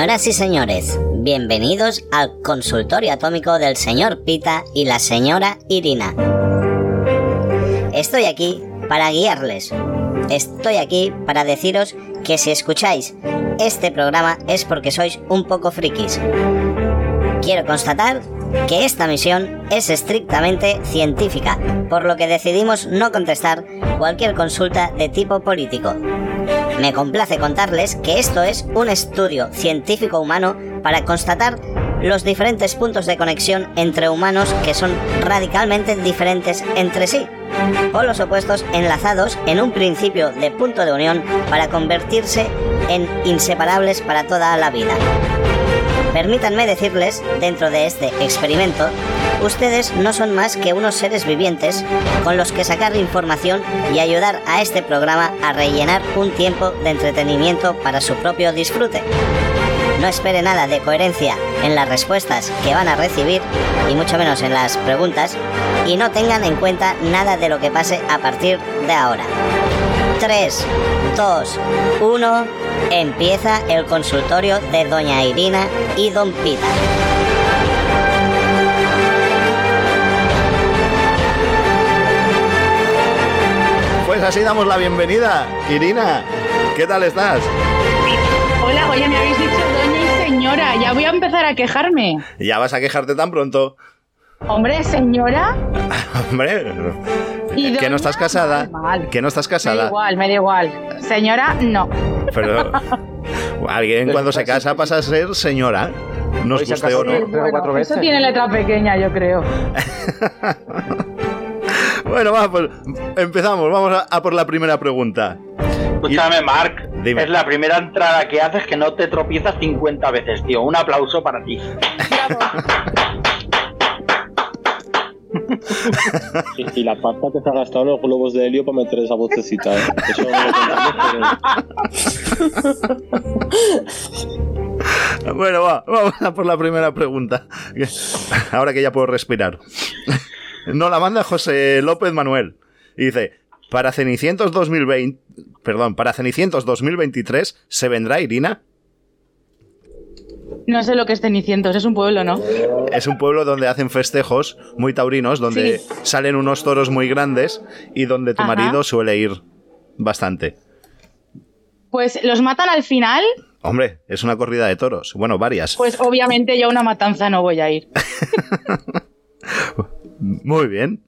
Señoras y señores, bienvenidos al consultorio atómico del señor Pita y la señora Irina. Estoy aquí para guiarles. Estoy aquí para deciros que si escucháis este programa es porque sois un poco frikis. Quiero constatar que esta misión es estrictamente científica, por lo que decidimos no contestar cualquier consulta de tipo político. Me complace contarles que esto es un estudio científico humano para constatar los diferentes puntos de conexión entre humanos que son radicalmente diferentes entre sí. Polos opuestos enlazados en un principio de punto de unión para convertirse en inseparables para toda la vida. Permítanme decirles, dentro de este experimento, ustedes no son más que unos seres vivientes con los que sacar información y ayudar a este programa a rellenar un tiempo de entretenimiento para su propio disfrute. No espere nada de coherencia en las respuestas que van a recibir y mucho menos en las preguntas y no tengan en cuenta nada de lo que pase a partir de ahora. 3, 2, 1, empieza el consultorio de Doña Irina y Don Pita. Pues así damos la bienvenida. Irina, ¿qué tal estás? Hola, oye, me habéis dicho doña y señora. Ya voy a empezar a quejarme. ¿Ya vas a quejarte tan pronto? Hombre, señora. Hombre, ¿Y que no estás casada. Mal. Que no estás Me da casada. igual, me da igual. Señora, no. Pero alguien cuando se casa pasa a ser señora. Nos guste o no. Eso tiene letra pequeña, yo creo. Bueno, va, pues empezamos. Vamos a, a por la primera pregunta. Escúchame, Mark. Dime. Es la primera entrada que haces que no te tropiezas 50 veces, tío. Un aplauso para ti. Y, y la pasta que se ha gastado en los globos de helio para meter esa vocecita. ¿eh? Eso no lo contamos, pero- Bueno, va, vamos a por la primera pregunta. Ahora que ya puedo respirar. No la manda José López Manuel. Y dice, para Cenicientos 2020, perdón, para Cenicientos 2023, ¿se vendrá Irina? No sé lo que es Cenicientos, es un pueblo, ¿no? Es un pueblo donde hacen festejos muy taurinos, donde Sí. salen unos toros muy grandes y donde tu Ajá. marido suele ir bastante. Pues los matan al final, Hombre, es una corrida de toros. Bueno, varias. pues obviamente yo a una matanza no voy a ir. Muy bien.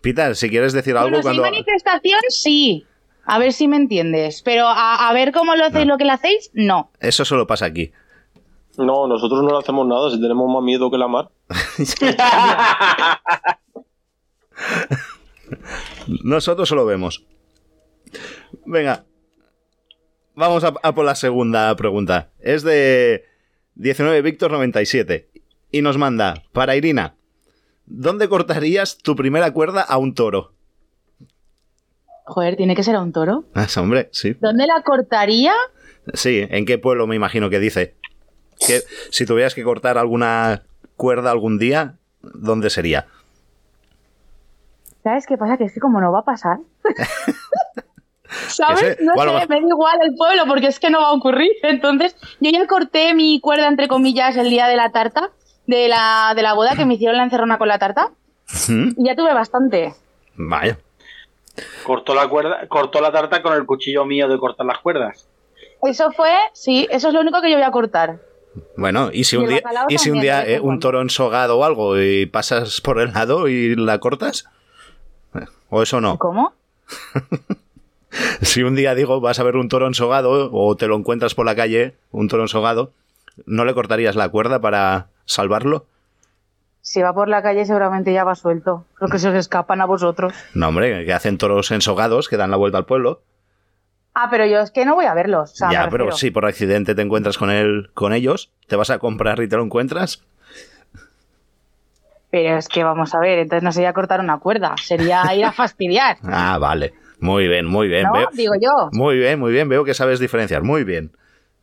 Peter, si quieres decir algo Bueno, si hay cuando... manifestación, sí. A ver si me entiendes. Pero a, a ver cómo lo hacéis, lo que le hacéis, no. Eso solo pasa aquí. No, nosotros no le hacemos nada si tenemos más miedo que la mar. Nosotros solo vemos. Venga. Vamos a, a por la segunda pregunta. Es de 19 Víctor 97. Y nos manda, para Irina, ¿dónde cortarías tu primera cuerda a un toro? Joder, tiene que ser a un toro. Ah, hombre, sí. ¿Dónde la cortaría? Sí, ¿en qué pueblo me imagino que dice? Que si tuvieras que cortar alguna cuerda algún día, ¿dónde sería? ¿Sabes qué pasa? Que es que como no va a pasar. ¿Sabes? No o a lo sé, me da igual el pueblo porque es que no va a ocurrir. Entonces, yo ya corté mi cuerda, entre comillas, el día de la tarta, de la, de la boda que me hicieron la encerrona con la tarta. ¿Mm? Y ya tuve bastante. Vaya. Cortó la cuerda, cortó la tarta con el cuchillo mío de cortar las cuerdas. Eso fue, sí, eso es lo único que yo voy a cortar. Bueno, y si Y un día, y si un, día en eh, un cuando. toro ensogado o algo y pasas por el lado y la cortas? ¿O eso no? ¿Cómo? Si un día digo vas a ver un toro ensogado o te lo encuentras por la calle, un toro ensogado, ¿no le cortarías la cuerda para salvarlo? Si va por la calle seguramente ya va suelto. Creo que se os escapan a vosotros. No, hombre, que hacen toros ensogados que dan la vuelta al pueblo. Ah, pero yo es que no voy a verlos. o sea, ya, pero si por accidente te encuentras con él, con ellos, te vas a comprar y te lo encuentras. Pero es que vamos a ver, entonces no sería cortar una cuerda, sería ir a fastidiar. Ah, vale. Muy bien, muy bien. ¿No? veo- Digo yo. Muy bien, muy bien. Veo que sabes diferenciar. Muy bien.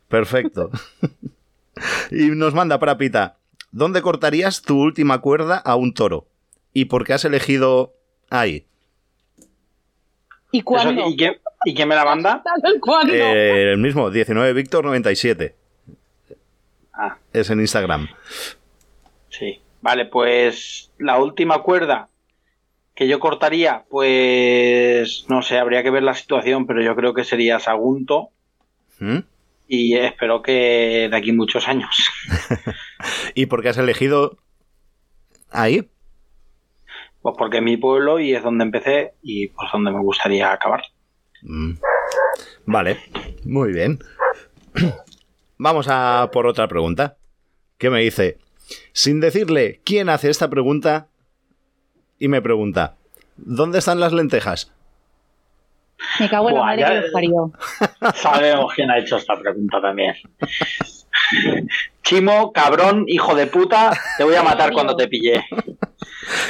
Perfecto. y nos manda para Pita. ¿Dónde cortarías tu última cuerda a un toro? ¿Y por qué has elegido ahí? ¿Y cuándo? Eso, ¿y, quién, ¿Y quién me la manda? ¿Cuándo? Eh, el mismo, 19 Víctor 97. Ah. Es en Instagram. Sí. Vale, pues la última cuerda que yo cortaría, pues no sé, habría que ver la situación, pero yo creo que sería Sagunto ¿Mm? Y espero que de aquí muchos años. ¿Y por qué has elegido ahí? Pues porque es mi pueblo y es donde empecé y pues donde me gustaría acabar. Mm. Vale, muy bien. Vamos a por otra pregunta. ¿Qué me dice? Sin decirle quién hace esta pregunta, y me pregunta, ¿dónde están las lentejas? Me cago en la madre ya- que los parió. Sabemos quién ha hecho esta pregunta también. Chimo, cabrón, hijo de puta, te voy a matar cuando te pille.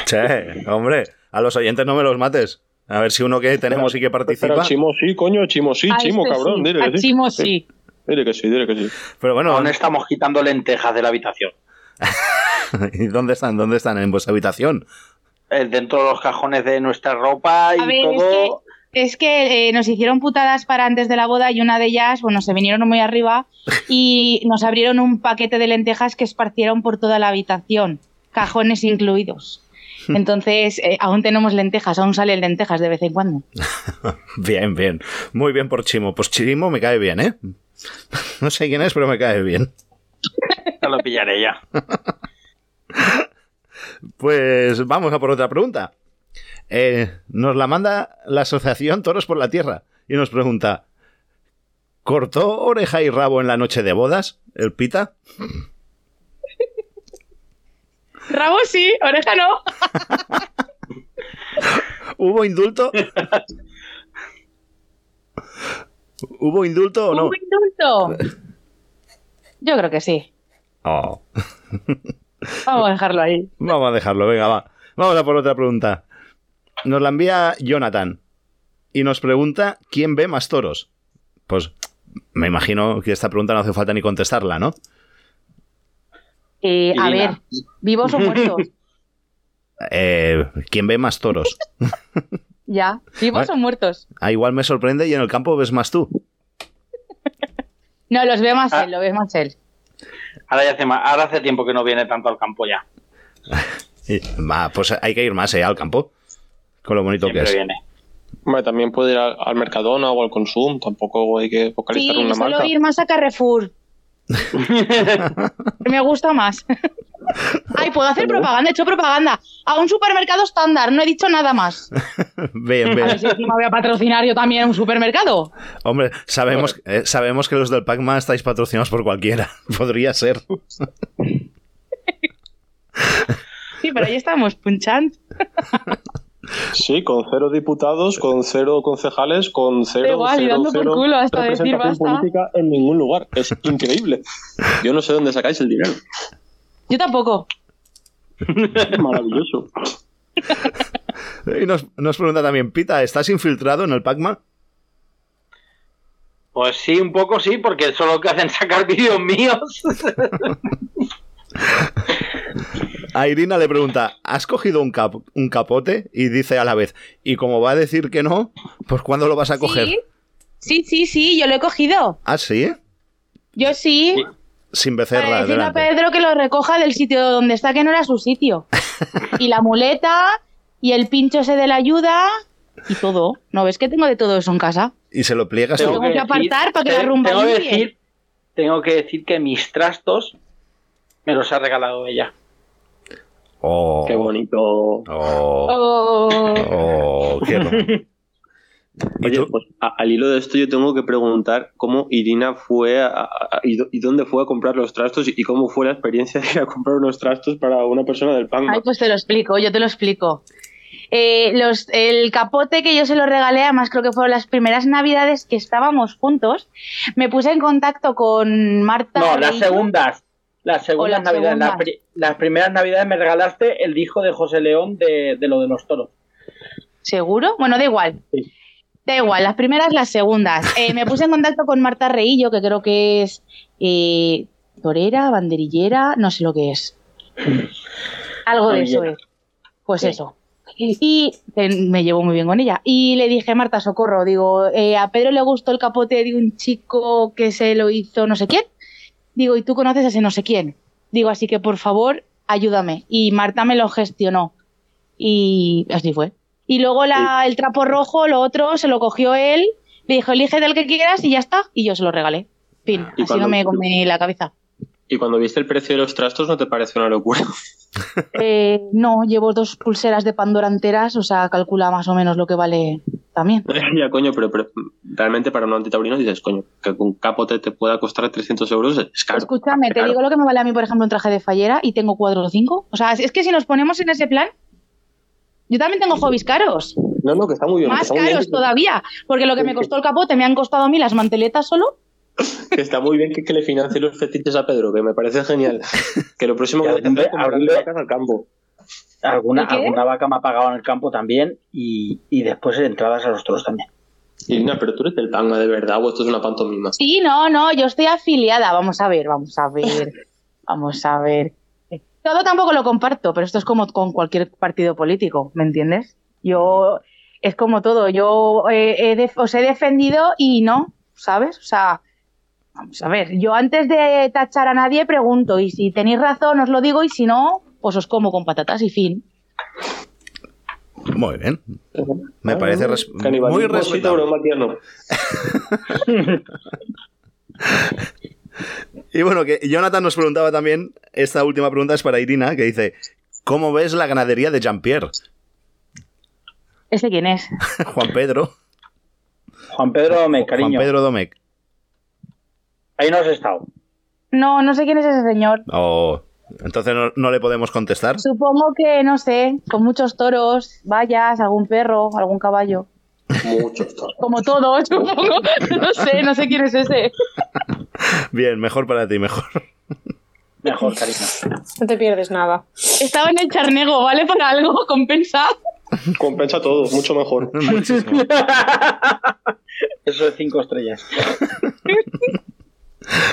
Che, hombre, a los oyentes no me los mates. A ver si uno que tenemos y que participa. Pero Chimo sí, coño, Chimo sí, A Chimo, este cabrón, sí, dile a que sí. Chimo sí. Dile que sí, dile que sí. Pero bueno, Aún estamos quitando lentejas de la habitación. ¿y dónde están? ¿Dónde están? ¿En vuestra habitación? Eh, Dentro de los cajones de nuestra ropa y A ver, es todo. Es que eh, nos hicieron putadas para antes de la boda y una de ellas, bueno, se vinieron muy arriba y nos abrieron un paquete de lentejas que esparcieron por toda la habitación, cajones incluidos. Entonces, eh, aún tenemos lentejas, aún salen lentejas de vez en cuando. Bien, bien. Muy bien por Chimo. Pues Chimo me cae bien, ¿eh? No sé quién es, pero me cae bien. Ya lo pillaré ya. Pues vamos a por otra pregunta. Eh, nos la manda la Asociación Toros por la Tierra y nos pregunta: ¿Cortó oreja y rabo en la noche de bodas el pita? Rabo sí, oreja no. ¿Hubo indulto? ¿Hubo indulto o no? ¿Un indulto? Yo creo que sí. Oh, Vamos a dejarlo ahí. Vamos a dejarlo, venga, va. Vamos a por otra pregunta. Nos la envía Jonathan y nos pregunta quién ve más toros. Pues me imagino que esta pregunta no hace falta ni contestarla, ¿no? Eh, a ver, ¿vivos o muertos? Eh, ¿Quién ve más toros? ya, ¿vivos o muertos? Ah, igual me sorprende y en el campo ves más tú. No, los ve más Ah. él, lo ve más él. Ahora, ya hace, ahora hace tiempo que no viene tanto al campo ya. Va, pues hay que ir más eh, al campo. Con lo bonito Siempre que es. viene. Hombre, también puede ir al, al Mercadona o al Consum, tampoco hay que Sí, focalizar en una suelo marca. ir más a Carrefour. Me gusta más. Ay, puedo hacer propaganda, he hecho propaganda. A un supermercado estándar, no he dicho nada más. Bien, A ver bien. si encima voy a patrocinar yo también un supermercado. Hombre, sabemos, eh, sabemos que los del Pac-Man estáis patrocinados por cualquiera. Podría ser. Sí, pero ahí estamos, punchando. Sí, con cero diputados, con cero concejales, con cero, igual, y cero, dando por cero culo hasta decir representación basta. política en ningún lugar. Es increíble. Yo no sé dónde sacáis el dinero. Yo tampoco. Maravilloso. Y nos, nos pregunta también, Pita, ¿estás infiltrado en el Pac-Man? Pues sí, un poco sí, porque solo que hacen sacar vídeos míos. A Irina le pregunta, ¿has cogido un, cap- un capote? Y dice a la vez, y como va a decir que no, pues ¿cuándo lo vas a coger? Sí, sí, sí, sí, yo lo he cogido. Ah, sí, Yo sí. sin becerra decirle a delante. Pedro que lo recoja del sitio donde está, que no era su sitio. Y la muleta, y el pincho ese de la ayuda, y todo. ¿No ves que tengo de todo eso en casa? Y se lo pliegas Tengo tú. que apartar para que la rumba tengo que decir, tengo que decir que mis trastos me los ha regalado ella. Oh, Qué bonito. oh, Oh. oh, qué ro- ¿Y Oye, pues a- al hilo de esto yo tengo que preguntar cómo Irina fue a- y, dónde fue a comprar los trastos y, y cómo fue la experiencia de ir a comprar unos trastos para una persona del PAN. Ay, pues te lo explico, yo te lo explico. Eh, los, el capote que yo se lo regalé, además creo que fueron las primeras navidades que estábamos juntos, me puse en contacto con Marta. No, las segundas. Las segundas las navidades. Las, segundas. pri- las primeras navidades me regalaste el hijo de José León de, de lo de los toros. ¿Seguro? Bueno, da igual. Sí. Da igual, las primeras, las segundas. Eh, me puse en contacto con Marta Reillo, que creo que es eh, torera, banderillera, no sé lo que es. Algo de eso es. Pues Sí. eso. Y eh, me llevo muy bien con ella. Y le dije, Marta, socorro, digo, eh, a Pedro le gustó el capote de un chico que se lo hizo no sé quién. Digo, y tú conoces a ese no sé quién. Digo, así que por favor, ayúdame. Y Marta me lo gestionó. Y así fue. Y luego la, el trapo rojo, lo otro, se lo cogió él. Le dijo, elige del que quieras y ya está. Y yo se lo regalé. Fin, ¿Y así cuando- no me comí la cabeza. Y cuando viste el precio de los trastos no te pareció una locura. Eh, no, llevo dos pulseras de Pandora enteras, o sea, calcula más o menos lo que vale también. ya, coño, pero, pero realmente para un antitaurino dices, coño, que un capote te pueda costar 300 euros es caro. Escúchame, te digo lo que me vale a mí, por ejemplo, un traje de fallera y tengo cuatro o cinco. O sea, es que si nos ponemos en ese plan, yo también tengo hobbies caros, No, no, que está muy bien. más bien caros todavía, porque lo que me costó el capote me han costado a mí las manteletas solo. Que está muy bien que, que le financie los fetiches a Pedro, que me parece genial. Que lo próximo que voy a hacer es vacas al campo. Alguna, alguna vaca me ha pagado en el campo también y, y después entradas a los toros también. Irina, pero tú eres del Pangma de verdad o esto es una pantomima. Sí, no, no, yo estoy afiliada. Vamos a ver, vamos a ver, vamos a ver. Todo tampoco lo comparto, pero esto es como con cualquier partido político, ¿me entiendes? Yo, es como todo, yo eh, he os he defendido y no, ¿sabes? O sea, vamos a ver, yo antes de tachar a nadie pregunto, y si tenéis razón os lo digo, y si no, pues os como con patatas y fin. Muy bien. Me parece res- muy respetable. Y bueno, que Jonathan nos preguntaba también, esta última pregunta es para Irina, que dice, ¿cómo ves la ganadería de Jean-Pierre? ¿Ese quién es? Juan Pedro. Juan Pedro me cariño. Juan Pedro Domecq. Ahí no has estado. No, no sé quién es ese señor. Oh, entonces no, no le podemos contestar. Supongo que, no sé, con muchos toros, vallas, algún perro, algún caballo. Muchos toros. Como todos, supongo. No sé, no sé quién es ese. Bien, mejor para ti, mejor. Mejor, cariño. No te pierdes nada. Estaba en el charnego, ¿vale? Para algo, compensa. Compensa todo, mucho mejor. Muchísimo. Eso de cinco estrellas.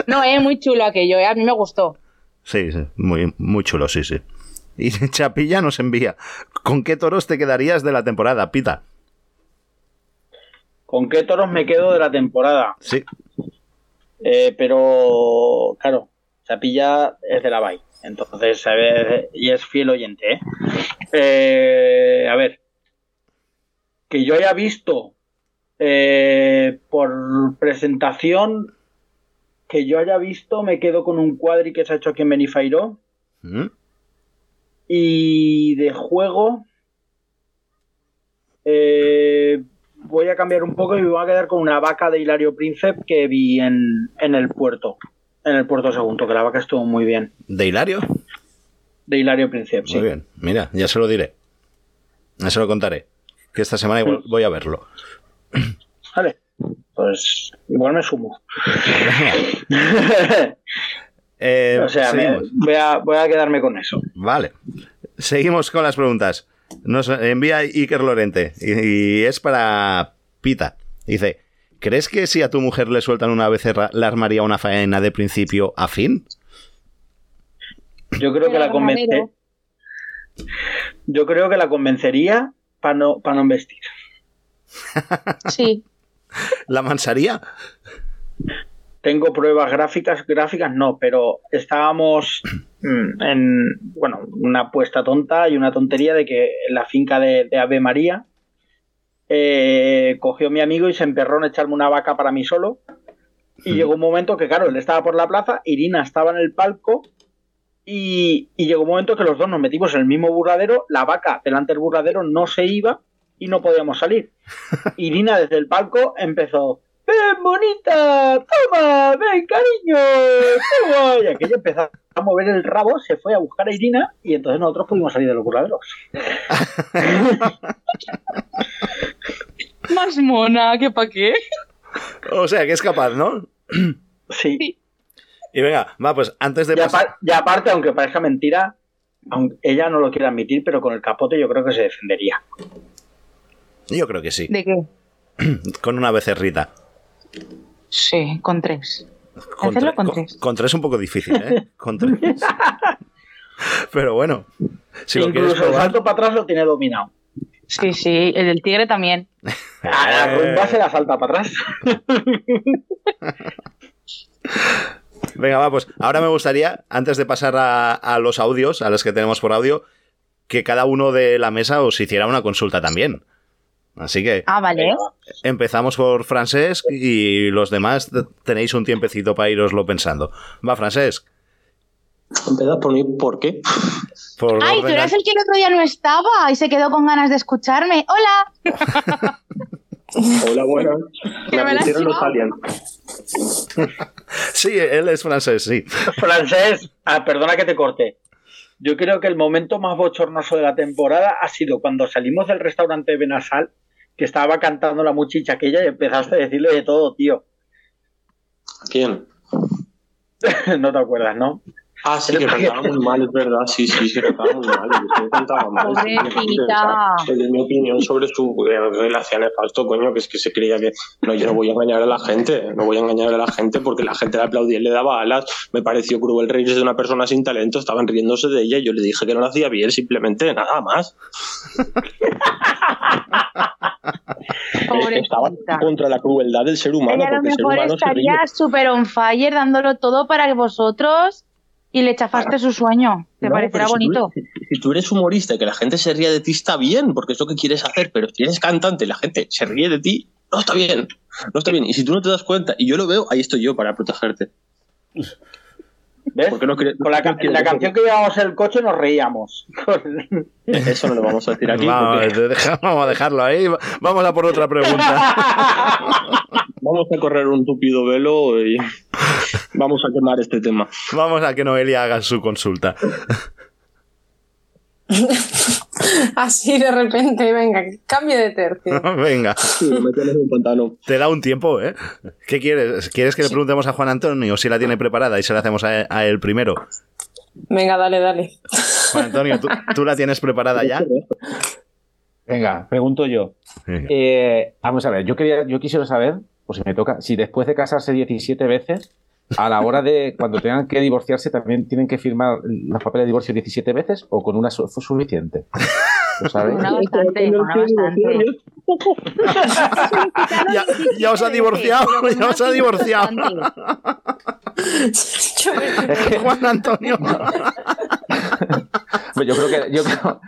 No, es muy chulo aquello, ¿eh? A mí me gustó. Sí, sí, muy, muy chulo, sí, sí. Y Chapilla nos envía. ¿Con qué toros te quedarías de la temporada, Pita? ¿Con qué toros me quedo de la temporada? Sí. Eh, pero, claro, Chapilla es de la Bay. Entonces, a ver, y es fiel oyente, ¿eh? Eh, A ver. Que yo haya visto eh, por presentación, que yo haya visto, me quedo con un cuadri que se ha hecho aquí en Benifairó. ¿Mm? Y de juego, eh, voy a cambiar un poco y me voy a quedar con una vaca de Hilario Príncipe que vi en, en el puerto, en el puerto segundo, que la vaca estuvo muy bien. ¿De Hilario? De Hilario Príncipe, sí. Muy bien. Mira, ya se lo diré. Ya se lo contaré. Que esta semana igual voy a verlo. Vale, pues igual me sumo. Eh, o sea, me- voy, a, voy a quedarme con eso. Vale. Seguimos con las preguntas. Nos envía Iker Lorente y, y es para Pita. Dice, ¿crees que si a tu mujer le sueltan una becerra, la armaría una faena de principio a fin? Yo creo que la convence. ganadero. Yo creo que la convencería para no, para no investir. Sí. ¿La mansaría? Tengo pruebas gráficas, gráficas no, pero estábamos mm, en, bueno, una apuesta tonta y una tontería de que la finca de, de Ave María eh, cogió mi amigo y se emperró en echarme una vaca para mí solo. Y llegó un momento que, claro, él estaba por la plaza, Irina estaba en el palco y, y llegó un momento que los dos nos metimos en el mismo burladero, la vaca delante del burladero no se iba y no podíamos salir. Irina desde el palco empezó, ¡Ven, bonita! ¡Toma! ¡Ven, cariño! ¡Toma! Y aquello empezó a mover el rabo, se fue a buscar a Irina y entonces nosotros pudimos salir de los burladeros. Más mona, que pa' qué. O sea, que es capaz, ¿no? Sí. Y venga, va, pues antes de Y, pasar... apar- y aparte, aunque parezca mentira, aunque ella no lo quiere admitir, pero con el capote yo creo que se defendería. Yo creo que sí. ¿De qué? Con una becerrita. Sí, con tres. Con, Hacerlo tre- con con- tres. con tres es un poco difícil, ¿eh? Con tres. Pero bueno, si lo quieres Incluso el salto para atrás lo tiene dominado. Sí, sí, el del tigre también. A la rumba se la salta para atrás. Venga, va, pues ahora me gustaría, antes de pasar a, a los audios, a los que tenemos por audio, que cada uno de la mesa os hiciera una consulta también. Así que Ah, vale. empezamos por Francesc y los demás tenéis un tiempecito para iroslo pensando. Va, Francesc. Empezás por mí, ¿por qué? Por Ay, tú eras el que el otro día no estaba y se quedó con ganas de escucharme. ¡Hola! Hola, buenas. Que Me los aliens. Sí, él es francés, sí. Francés, ah, perdona que te corte. Yo creo que el momento más bochornoso de la temporada ha sido cuando salimos del restaurante de Benasal, que estaba cantando la muchicha aquella y empezaste a decirle de todo, tío. ¿Quién? no te acuerdas, ¿no? Ah, sí, que cantaba muy mal, es verdad. Sí, sí, sí, cantaba muy mal. Sí, cantaba mal. sí, Pobrecita. sí, mi opinión sobre su eh, relación nefasto, coño, que es que se creía que. No, yo no voy a engañar a la gente. No voy a engañar a la gente porque la gente le aplaudía y le daba alas. Me pareció cruel reírse de una persona sin talento. Estaban riéndose de ella y yo le dije que no lo hacía bien, simplemente nada más. Es que estaba contra la crueldad del ser humano, Ella a lo porque el ser mejor humano estaría súper on fire dándolo todo para vosotros y le chafaste su sueño. Te No, parecerá pero si tú- bonito. si tú eres humorista y que la gente se ría de ti, está bien, porque es lo que quieres hacer, pero si eres cantante y la gente se ríe de ti, no está bien. No está bien. Y si tú no te das cuenta, y yo lo veo, ahí estoy yo para protegerte. ¿Ves? ¿Por qué no quieres- Con la, canción que llevábamos en el coche nos reíamos. Eso no lo vamos a decir aquí. Vamos, porque deja- vamos a dejarlo ahí. Vamos a por otra pregunta. vamos a correr un tupido velo y vamos a quemar este tema. Vamos a que Noelia haga su consulta. Así de repente, venga, cambio de tercio. Venga, Sí, me un te da un tiempo, ¿eh? ¿Qué quieres? ¿Quieres que le preguntemos a Juan Antonio si la tiene preparada y se la hacemos a, a él primero? Venga, dale, dale. Juan Antonio, ¿tú, tú la tienes preparada ya? Venga, pregunto yo. Venga. Eh, vamos a ver, yo quería, yo quisiera saber, pues si me toca, si después de casarse 17 veces, a la hora de cuando tengan que divorciarse, también tienen que firmar los papeles de divorcio 17 veces o con una suficiente. ¿Lo sabéis? Una bastante, una bastante. Ya, ya os ha divorciado, ya os ha divorciado. Juan Antonio. Pues yo creo que, yo creo,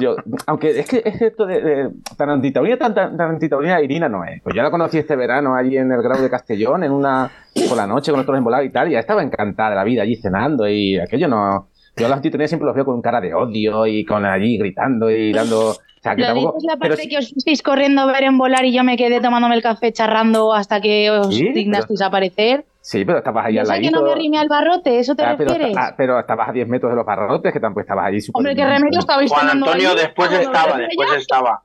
yo, aunque es que, es que esto de, de tan antitaurina, tan, tan, tan antitaurina Irina no es. Pues yo la conocí este verano allí en el grado de Castellón, en una, por la noche con otros embolados y tal, y ya estaba encantada de la vida allí cenando y aquello no, yo a las antitaurinas siempre los veo con cara de odio y con allí gritando y dando, o sea, que Lo tampoco, dices la pero parte sí- que os fuisteis corriendo a ver en volar y yo me quedé tomándome el café charrando hasta que os Sí, dignasteis a aparecer. sí, pero estabas ahí al sé que no me arrimé al barrote, ¿eso te Ah, pero, refieres? ah, pero estabas a 10 metros de los barrotes, que tampoco estabas allí Hombre, qué remedio estabais Juan Antonio después Ah, estaba, ¿no después estaba.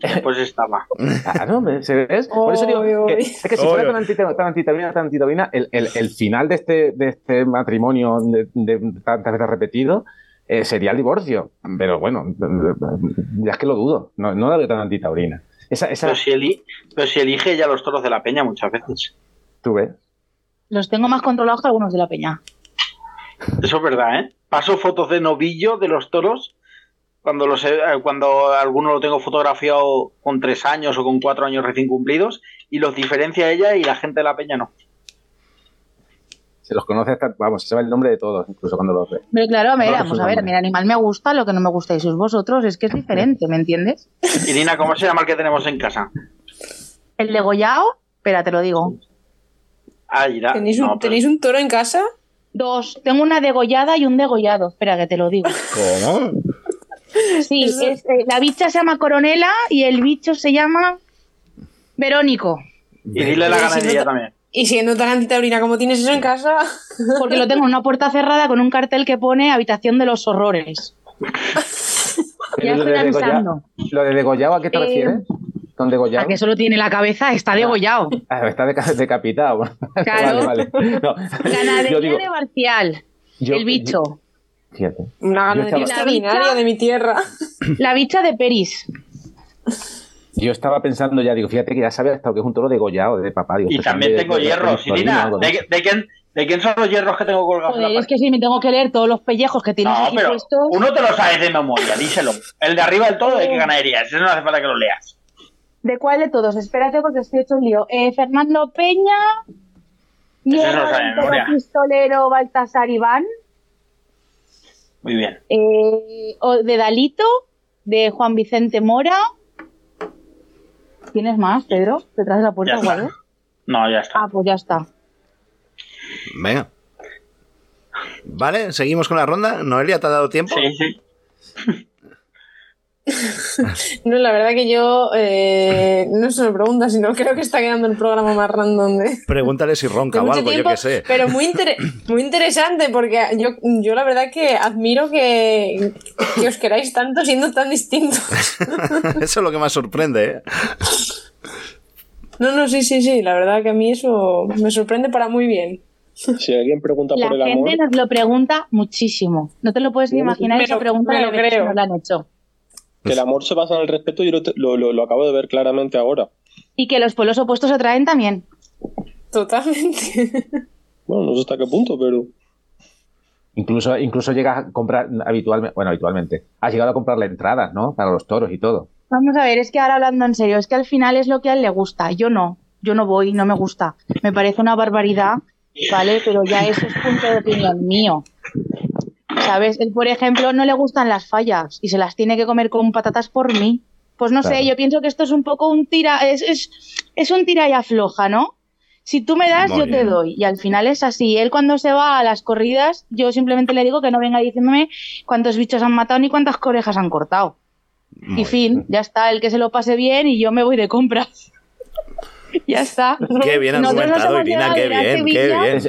Después estaba. Claro, ¿se ves? Por eso digo que, es que si fuera tan antitaurina, tan antitaurina, tan antitaurina, el, el, el final de este, de este matrimonio de, de tantas veces repetido eh, sería el divorcio. Pero bueno, ya es que lo dudo. No, no la veo tan antitaurina. Esa, esa, Pero si, eli- pero si elige ya los toros de la peña muchas veces. tú ves. Los tengo más controlados que algunos de la peña. Eso es verdad, ¿eh? Paso fotos de novillo de los toros cuando los he- eh, cuando alguno lo tengo fotografiado con tres años o con cuatro años recién cumplidos y los diferencia ella y la gente de la peña no. Se los conoce hasta, vamos, se sabe el nombre de todos, incluso cuando los ve. Pero claro, a ver, No, vamos pues a ver, mi animal me gusta, lo que no me gustáis sois vosotros, es que es diferente, ¿me entiendes? Irina, ¿cómo se llama el que tenemos en casa? El degollado, espera, te lo digo. Ah. ¿Tenéis un, No, pero- ¿Tenéis un toro en casa? Dos, tengo una degollada y un degollado, espera que te lo digo. ¿Cómo? Sí, es, eh, la bicha se llama Coronela y el bicho se llama Verónico, Y dile la ganadería también. Y siendo tan antitaurina como tienes eso en casa, porque lo tengo en una puerta cerrada con un cartel que pone habitación de los horrores. Ya estoy avisando. ¿Lo de degollado a qué te Eh, refieres? ¿Con degollado? A que solo tiene la cabeza, está degollado. Ah, está deca- decapitado. Claro. vale, vale. No, Ganadería yo digo, de Barcial, yo- el bicho. Fíjate. una ganadería extraordinaria de mi tierra. La bicha de Peris. Yo estaba pensando ya, digo, fíjate que ya sabes hasta lo que es un toro degollado de papá. Digo, Y también tengo de- de- hierros. de- Irina, ¿no? ¿de, de quién, ¿de quién son los hierros que tengo colgados en la Joder, es que si me tengo que leer todos los pellejos que tienes No, aquí pero puestos. uno te lo sabes de memoria, díselo. El de arriba del todo, ¿de qué ganadería? Ese no hace falta que lo leas. ¿De cuál de todos? Espérate porque estoy hecho un lío. Eh, Fernando Peña, Ese no Hierro lo sabe de del Toro memoria. Pistolero Baltasar Iván, Muy bien. eh, o de Dalito, de Juan Vicente Mora. ¿Tienes más, Pedro? ¿Detrás de la puerta o algo? No, ya está. Ah, pues ya está. Venga. Vale, seguimos con la ronda. Noelia, ¿te ha dado tiempo? Sí, sí. No, la verdad que yo eh, no se me pregunta, sino creo que está quedando el programa más random de, Pregúntale si ronca o mucho algo, yo qué sé. pero muy, inter- muy interesante porque yo, yo la verdad que admiro que, que os queráis tanto siendo tan distintos. Eso es lo que más sorprende, ¿eh? No, no, sí, sí, sí, la verdad que a mí eso me sorprende para muy bien. Si alguien pregunta La por el amor, gente nos lo pregunta muchísimo. No te lo puedes ni lo- imaginar me esa lo- pregunta me de lo que nos la han hecho. Que el amor se basa en el respeto, yo lo, te- lo, lo- lo acabo de ver claramente ahora. Y que los pueblos opuestos se atraen también. Totalmente. Bueno, no sé hasta qué punto, pero Incluso, incluso llegas a comprar habitualmente, bueno, habitualmente, has llegado a comprarle entradas, ¿no? Para los toros y todo. Vamos a ver, es que ahora hablando en serio, es que al final es lo que a él le gusta. Yo no, yo no voy, no me gusta. Me parece una barbaridad, ¿vale? Pero ya eso es punto de opinión mío. ¿Sabes? Él, por ejemplo, no le gustan las fallas y se las tiene que comer con patatas por mí. Pues no sé, yo pienso que esto es un poco un tira, es, es, es un tira y afloja, ¿no? Si tú me das, Muy yo te doy. Y al final es así. Él cuando se va a las corridas, yo simplemente le digo que no venga diciéndome cuántos bichos han matado ni cuántas corejas han cortado. Muy Y fin, ya está, el que se lo pase bien y yo me voy de compras. ya está. Qué bien argumentado, Irina, qué bien, qué bien.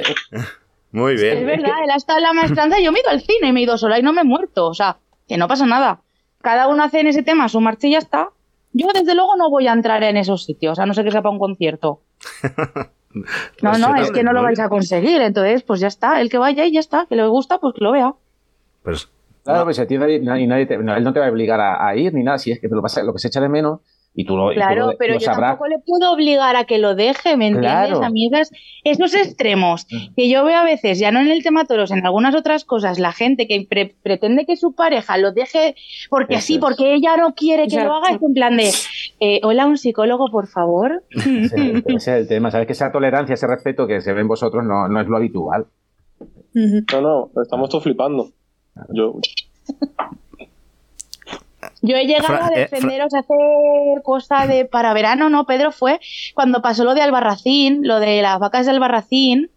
Es- Muy Es bien. verdad, él ha estado en la maestranza y yo me he ido al cine y me he ido sola y no me he muerto. O sea, que no pasa nada. cada uno hace en ese tema su marcha y ya está. Yo desde luego no voy a entrar en esos sitios, a no ser que sea para un concierto. No, no, es que no lo vais a conseguir, entonces pues ya está, el que vaya y ya está, que le gusta, pues que lo vea. Pues Claro, pues a ti nadie, nadie- nadie te- no, él no te va a obligar a, a ir ni nada, si es que lo, pasa- lo que se echa de menos y tú lo, y tú Claro, lo- pero lo yo sabrás. tampoco le puedo obligar a que lo deje, ¿me entiendes? Claro. A mí esas- esos extremos Mm. que yo veo a veces, ya no en el tema toros, en algunas otras cosas, la gente que pre- pretende que su pareja lo deje porque Eso sí, es. porque ella no quiere que lo haga, es en plan de, eh, hola, un psicólogo, por favor. Ese, ese es el tema, ¿sabes? Que esa tolerancia, ese respeto que se ve en vosotros no, no es lo habitual. No, no, estamos todos flipando. Yo, Yo he llegado Fra- a eh, defenderos hacer cosa de para verano, ¿no? Pedro fue cuando pasó lo de Albarracín, lo de las vacas de Albarracín,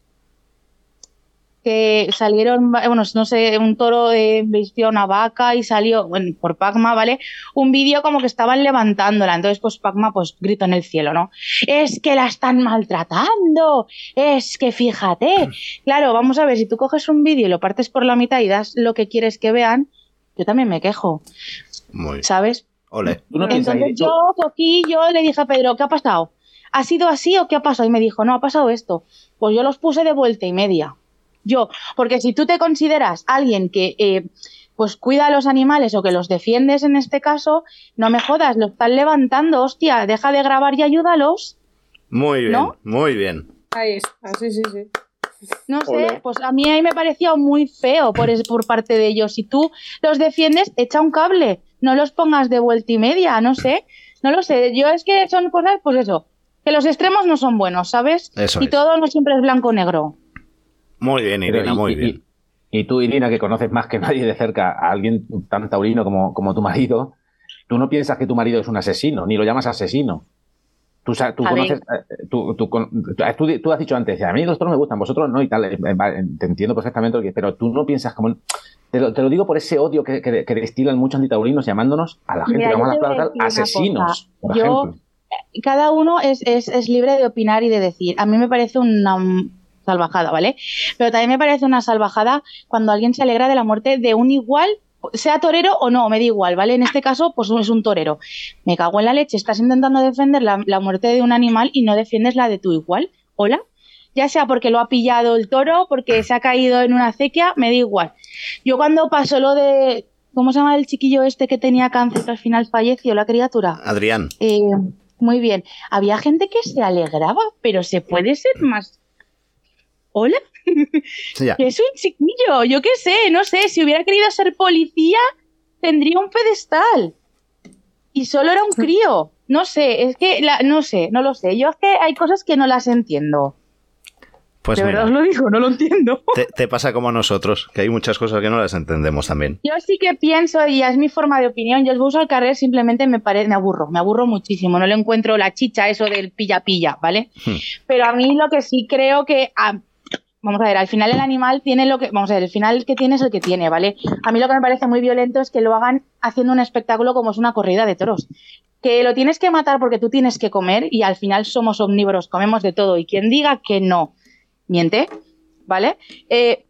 que salieron, bueno, no sé, un toro eh, vistió a una vaca y salió, bueno, por Pacma, ¿vale? Un vídeo como que estaban levantándola, entonces pues Pacma pues grito en el cielo, ¿no? Es que la están maltratando, es que fíjate. Claro, vamos a ver, si tú coges un vídeo y lo partes por la mitad y das lo que quieres que vean, yo también me quejo, muy. ¿sabes? Ole. No Entonces yo cogí, yo le dije a Pedro, ¿qué ha pasado? ¿Ha sido así o qué ha pasado? Y me dijo, no, ha pasado esto. Pues yo los puse de vuelta y media. Yo, porque si tú te consideras alguien que eh, pues cuida a los animales o que los defiendes en este caso, no me jodas, lo están levantando, hostia, deja de grabar y ayúdalos. Muy bien, ¿No? muy bien. Ahí está, sí, sí, sí. No sé, Ole. pues a mí ahí me parecía muy feo por, es- por parte de ellos. Si tú los defiendes, echa un cable, no los pongas de vuelta y media, no sé, no lo sé. Yo es que son cosas, pues eso, que los extremos no son buenos, ¿sabes? Eso y es. todo no siempre es blanco o negro. Muy bien, Irina, muy y- bien. Y, y tú, Irina, que conoces más que nadie de cerca a alguien tan taurino como, como tu marido, tú no piensas que tu marido es un asesino, ni lo llamas asesino. Tú, conoces, eh, has dicho antes, a mí los toros me gustan, vosotros no y tal, eh, vale, te entiendo perfectamente, pero tú no piensas como... Te lo, te lo digo por ese odio que, que- que destilan muchos antitaurinos llamándonos a la gente Mira, vamos a la tal, asesinos, por Yo- ejemplo. cada uno es, es, es libre de opinar y de decir. A mí me parece una salvajada, ¿vale? Pero también me parece una salvajada cuando alguien se alegra de la muerte de un igual, sea torero o no, me da igual, ¿vale? En este caso, pues es un torero. Me cago en la leche, estás intentando defender la, la muerte de un animal y no defiendes la de tu igual. ¿Hola? Ya sea porque lo ha pillado el toro, porque se ha caído en una acequia, me da igual. Yo cuando pasó lo de... ¿Cómo se llama el chiquillo este que tenía cáncer que al final falleció, la criatura? Adrián, Eh, muy bien. Había gente que se alegraba, pero se puede ser más. ¿Hola? Ya. Que es un chiquillo, yo qué sé, no sé. Si hubiera querido ser policía, tendría un pedestal. Y solo era un crío. No sé, es que, la, no sé, no lo sé. Yo es que hay cosas que no las entiendo. Pues de mira, verdad os lo digo, no lo entiendo. te, te pasa como a nosotros, que hay muchas cosas que no las entendemos también. Yo sí que pienso, y es mi forma de opinión, yo el bus al carrer simplemente me, pare- me aburro, me aburro muchísimo, no le encuentro la chicha eso del pilla-pilla, ¿vale? Hmm. Pero a mí lo que sí creo que, vamos a ver, al final el animal tiene lo que, vamos a ver, el final que tiene es el que tiene, ¿vale? A mí lo que me parece muy violento es que lo hagan haciendo un espectáculo como es una corrida de toros. Que lo tienes que matar porque tú tienes que comer y al final somos omnívoros, comemos de todo. Y quien diga que no, miente, ¿vale? Eh,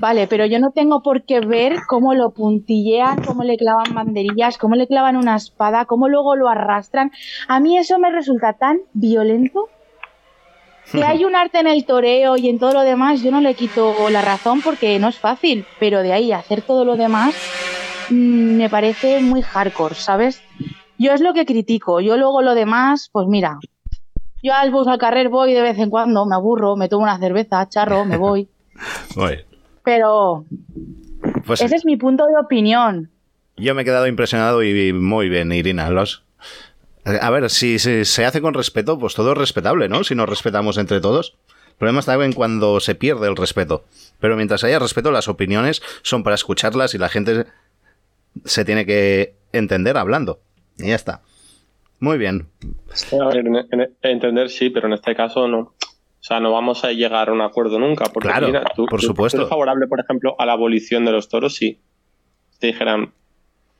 Vale, pero yo no tengo por qué ver cómo lo puntillean, cómo le clavan banderillas, cómo le clavan una espada, cómo luego lo arrastran. A mí eso me resulta tan violento que hay un arte en el toreo y en todo lo demás, yo no le quito la razón porque no es fácil, pero de ahí hacer todo lo demás mm, me parece muy hardcore, ¿sabes? Yo es lo que critico, yo luego lo demás, pues mira, yo al bus al carrer voy de vez en cuando, me aburro, me tomo una cerveza, charro, me voy, bien. pero Pues ese es mi punto de opinión. yo me he quedado impresionado y muy bien, Irina. Los... A ver, si, si se hace con respeto, pues todo es respetable, ¿no? Si nos respetamos entre todos. El problema está en cuando se pierde el respeto. Pero mientras haya respeto, las opiniones son para escucharlas y la gente se tiene que entender hablando. Y ya está. Muy bien. A ver, en- en- entender sí, pero en este caso no. O sea, no vamos a llegar a un acuerdo nunca. Porque Claro, mira, tú, por supuesto. tú eres favorable, por ejemplo, a la abolición de los toros, sí. Te dijeran,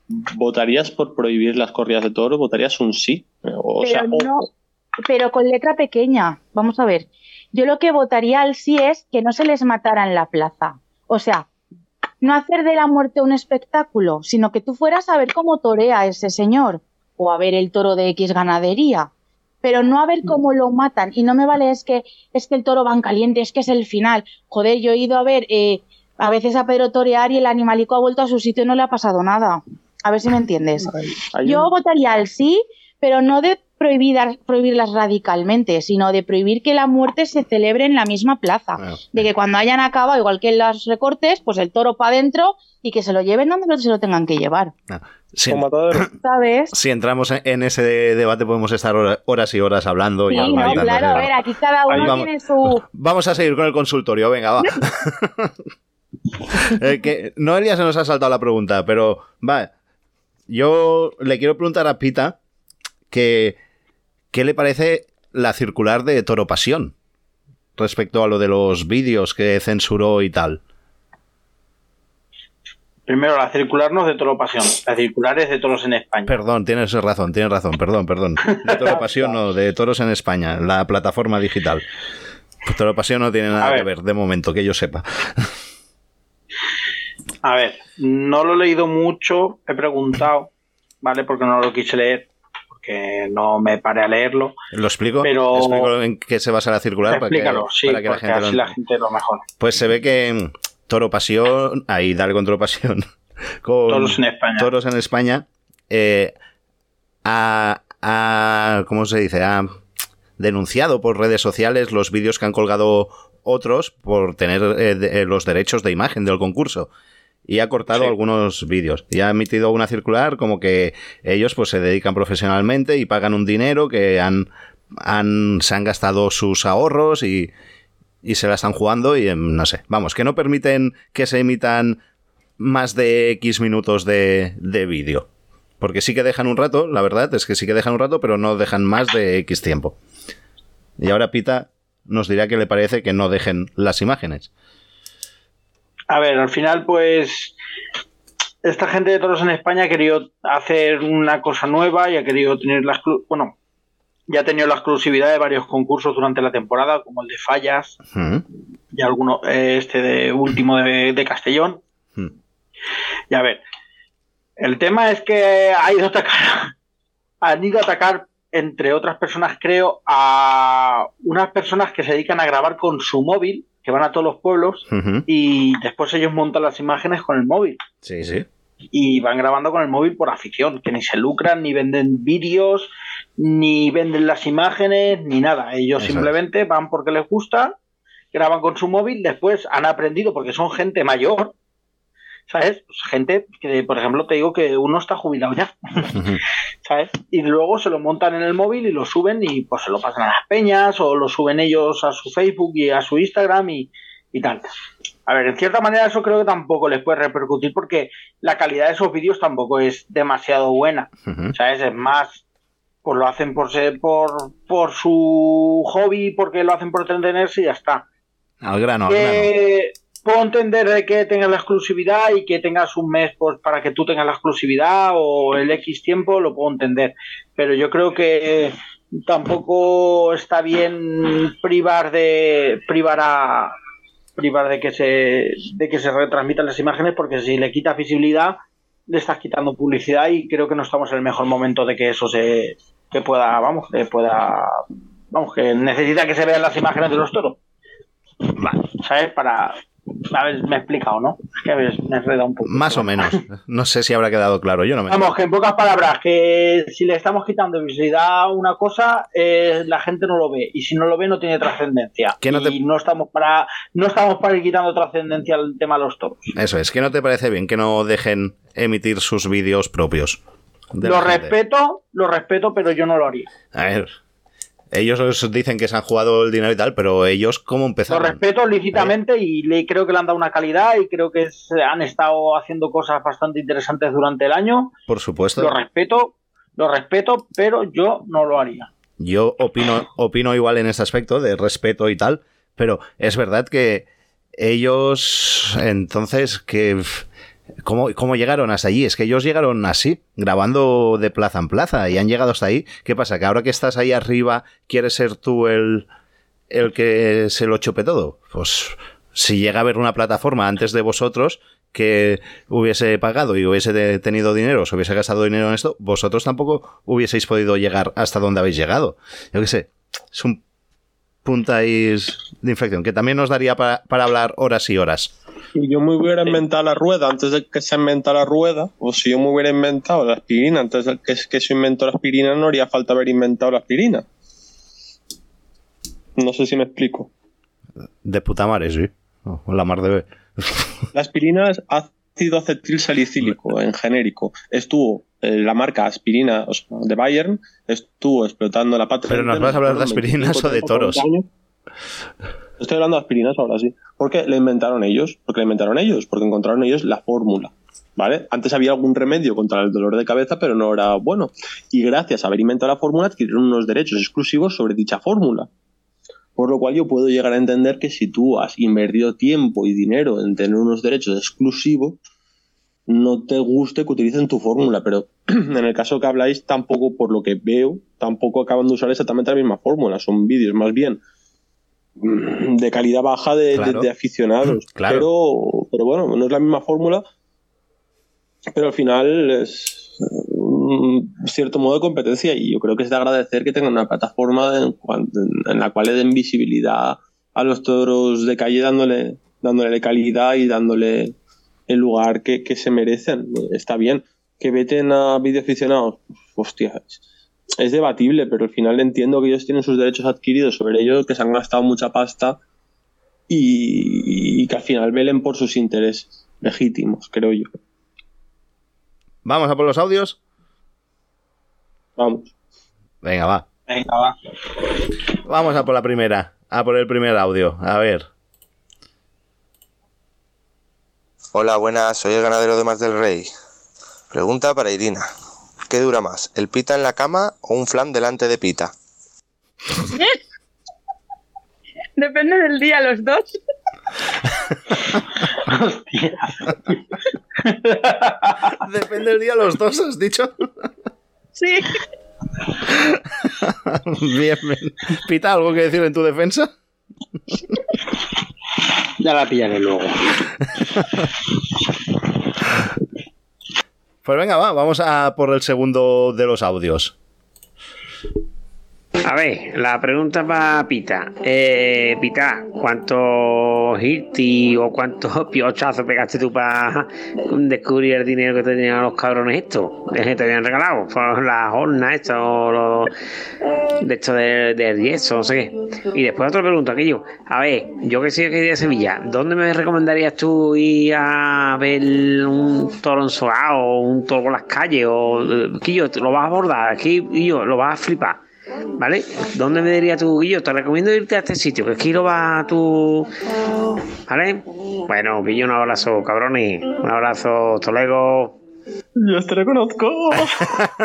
¿votarías por prohibir las corridas de toros? ¿Votarías un sí? O, pero sea, no, pero con letra pequeña. Vamos a ver. Yo lo que votaría al sí es que no se les matara en la plaza. O sea, no hacer de la muerte un espectáculo, sino que tú fueras a ver cómo torea ese señor o a ver el toro de X ganadería, pero no a ver cómo lo matan. Y no me vale es que es que el toro va en caliente, es que es el final. Joder, yo he ido a ver eh, a veces a Pedro torear y el animalico ha vuelto a su sitio y no le ha pasado nada. A ver si me entiendes. Yo un- votaría al sí, pero no de prohibir, prohibirlas radicalmente, sino de prohibir que la muerte se celebre en la misma plaza. Bueno, De que cuando hayan acabado, igual que en los recortes, pues el toro para adentro y que se lo lleven donde se lo tengan que llevar. si, Como Matadero. ¿Sabes? si entramos en- ese debate podemos estar hora- horas y horas hablando y no, claro, a ver, aquí cada uno Ahí vamos. tiene su... Vamos a seguir con el consultorio, venga, va. Eh, que Noelia se nos ha saltado la pregunta, pero va. Yo le quiero preguntar a Pita que qué le parece la circular de Toro Pasión respecto a lo de los vídeos que censuró y tal. Primero, la circular no es de Toro Pasión. La circular es de Toros en España. Perdón, tienes razón, tienes razón, perdón, perdón. De Toro Pasión no, de Toros en España, la plataforma digital. Pues Toro Pasión no tiene nada que ver, de momento, que yo sepa. A ver, no lo he leído mucho, he preguntado, ¿vale? Porque no lo quise leer, porque no me paré a leerlo. ¿Lo explico? Pero- ¿Explico en qué se basa la circular? para que- Explícalo, sí, para que la gente lo la gente lo. Pues se ve que Toro Pasión, ahí dale con Toro Pasión, con Toros en España. Toros en España, eh, ha, ha- ¿cómo se dice? Ha denunciado por redes sociales los vídeos que han colgado otros por tener eh, de- eh, los derechos de imagen del concurso. Y ha cortado Sí. algunos vídeos. Y ha emitido una circular como que ellos pues se dedican profesionalmente y pagan un dinero que han, han se han gastado sus ahorros y, y se la están jugando y em, no sé. Vamos, que no permiten que se emitan más de X minutos de, de vídeo. Porque sí que dejan un rato, la verdad es que sí que dejan un rato, pero no dejan más de X tiempo. Y ahora Pita nos dirá qué le parece que no dejen las imágenes. A ver, al final, pues, esta gente de Toros en España ha querido hacer una cosa nueva y ha querido tener la exclu- bueno, ya ha tenido la exclusividad de varios concursos durante la temporada, como el de Fallas Mm, y alguno, eh, este de último de, de Castellón. mm. Y a ver, el tema es que ha ido a atacar, han ido a atacar, entre otras personas, creo, a unas personas que se dedican a grabar con su móvil, que van a todos los pueblos, y después ellos montan las imágenes con el móvil. Sí, sí. Y van grabando con el móvil por afición, que ni se lucran, ni venden vídeos, ni venden las imágenes, ni nada. Ellos simplemente van porque les gusta, graban con su móvil, después han aprendido, porque son gente mayor, ¿sabes? Pues gente que, por ejemplo, te digo que uno está jubilado ya. ¿sabes? Y luego se lo montan en el móvil y lo suben y pues se lo pasan a las peñas o lo suben ellos a su Facebook y a su Instagram y, y tal. A ver, en cierta manera eso creo que tampoco les puede repercutir porque la calidad de esos vídeos tampoco es demasiado buena. ¿sabes? Es más, pues lo hacen por ser, por, por su hobby, porque lo hacen por entretenerse y ya está. Al grano, al grano. Que puedo entender de que tengas la exclusividad y que tengas un mes pues, para que tú tengas la exclusividad o el X tiempo, lo puedo entender. Pero yo creo que tampoco está bien privar de privar a privar de que se de que se retransmitan las imágenes porque si le quitas visibilidad le estás quitando publicidad y creo que no estamos en el mejor momento de que eso se que pueda vamos que pueda vamos que necesita que se vean las imágenes de los toros ¿sabes? Para. A ver, me he explicado, ¿no? Es que a ver, me he enredado un poco. Más o menos. No sé si habrá quedado claro. Yo no me. Vamos, que en pocas palabras, que si le estamos quitando visibilidad a una cosa, eh, la gente no lo ve. Y si no lo ve, no tiene trascendencia. Que no te- Y no estamos para no estamos para ir quitando trascendencia al tema de los toros. Eso es, que no te parece bien que no dejen emitir sus vídeos propios. Lo respeto, lo respeto, pero yo no lo haría. A ver. Ellos os dicen que se han jugado el dinero y tal, pero ellos, ¿cómo Lo empezaron? respeto lícitamente y le, creo que le han dado una calidad y creo que han estado haciendo cosas bastante interesantes durante el año. Por supuesto. Lo respeto, lo respeto, pero yo no lo haría. Yo opino, opino igual en ese aspecto de respeto y tal, pero es verdad que ellos, entonces, que ¿cómo, ¿cómo llegaron hasta allí? Es que ellos llegaron así, grabando de plaza en plaza, y han llegado hasta ahí. ¿Qué pasa? Que ahora que estás ahí arriba, ¿quieres ser tú el, el que se lo chope todo? Pues si llega a haber una plataforma antes de vosotros que hubiese pagado y hubiese tenido dinero, os hubiese gastado dinero en esto, vosotros tampoco hubieseis podido llegar hasta donde habéis llegado. Yo qué sé, es un puntáis de inflexión que también nos daría para, para hablar horas y horas. Si yo me hubiera inventado la rueda antes de que se inventa la rueda, o si yo me hubiera inventado la aspirina antes de que, que se inventó la aspirina, no haría falta haber inventado la aspirina. No sé si me explico. De puta madre, sí. O la mar de... La aspirina es ácido acetil salicílico en genérico. Estuvo eh, la marca aspirina o sea, de Bayern, estuvo explotando la patria. Pero nos vas a hablar de aspirinas o de toros. Estoy hablando de aspirinas ahora sí. ¿Por qué la inventaron ellos? Porque la inventaron ellos, porque encontraron ellos la fórmula. ¿Vale? Antes había algún remedio contra el dolor de cabeza, pero no era bueno. Y gracias a haber inventado la fórmula, adquirieron unos derechos exclusivos sobre dicha fórmula. Por lo cual yo puedo llegar a entender que si tú has invertido tiempo y dinero en tener unos derechos exclusivos, no te guste que utilicen tu fórmula, pero en el caso que habláis, tampoco, por lo que veo, tampoco acaban de usar exactamente la misma fórmula. Son vídeos más bien mm, de calidad baja de, de- Claro. de aficionados. Claro. Pero, pero bueno, no es la misma fórmula, pero al final es un cierto modo de competencia y yo creo que es de agradecer que tengan una plataforma en, la cual le den visibilidad a los toros de calle dándole, dándole calidad y dándole el lugar que, que se merecen. Está bien. Que veten a videoaficionados, hostia, es, es debatible, pero al final entiendo que ellos tienen sus derechos adquiridos sobre ellos, que se han gastado mucha pasta y, y que al final velen por sus intereses legítimos, creo yo. Vamos a por los audios. Vamos. Venga, va. Venga, va. Vamos a por la primera. A por el primer audio. A ver. Hola, buenas, soy el ganadero de Más del Rey. Pregunta para Irina. ¿Qué dura más, el pita en la cama o un flan delante de pita? Depende del día, los dos. Depende del día los dos, has dicho. Sí. bien, bien. Pita, ¿algo que decir en tu defensa? Ya la pillaré luego. Pues venga, va, vamos a por el segundo de los audios. A ver, la pregunta para Pita. Eh, Pita, ¿cuántos hirti o cuántos piochazos pegaste tú para descubrir el dinero que tenían los cabrones estos? Es que te habían regalado por las hornas, esto, o los- de esto de- del yeso, no sé qué. Y después otra pregunta, aquello. A ver, yo que soy de Sevilla, ¿dónde me recomendarías tú ir a ver un toro o un toro por las calles? O, eh, Quillo, ¿lo vas a abordar? Aquí, Quillo, lo vas a flipar. ¿Vale? ¿Dónde me dirías tú, Guillo? Te recomiendo irte a este sitio, que quiero va a tu. ¿Vale? Bueno, Guillo, un abrazo, cabrones. Un abrazo, Tolego. Yo este te reconozco.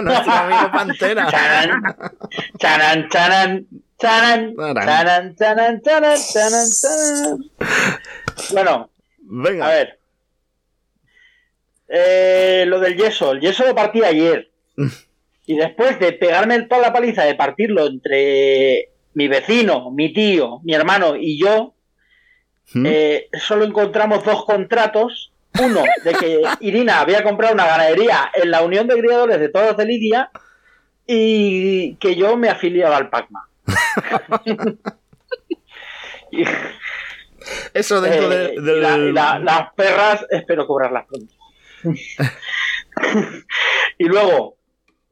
Nuestro amigo Pantera. Charan, charan, charan. Charan, charan, charan, charan, charan, Bueno, a ver. Eh, lo del yeso. El yeso lo partí ayer. Mm. Y después de pegarme toda la paliza de partirlo entre mi vecino, mi tío, mi hermano y yo, eh, solo encontramos dos contratos. Uno, de que Irina había comprado una ganadería en la Unión de Criadores de Toros de Lidia y que yo me afiliaba al PACMA. Y- Eso dentro eh, de- la- y la- las perras espero cobrarlas pronto. y luego,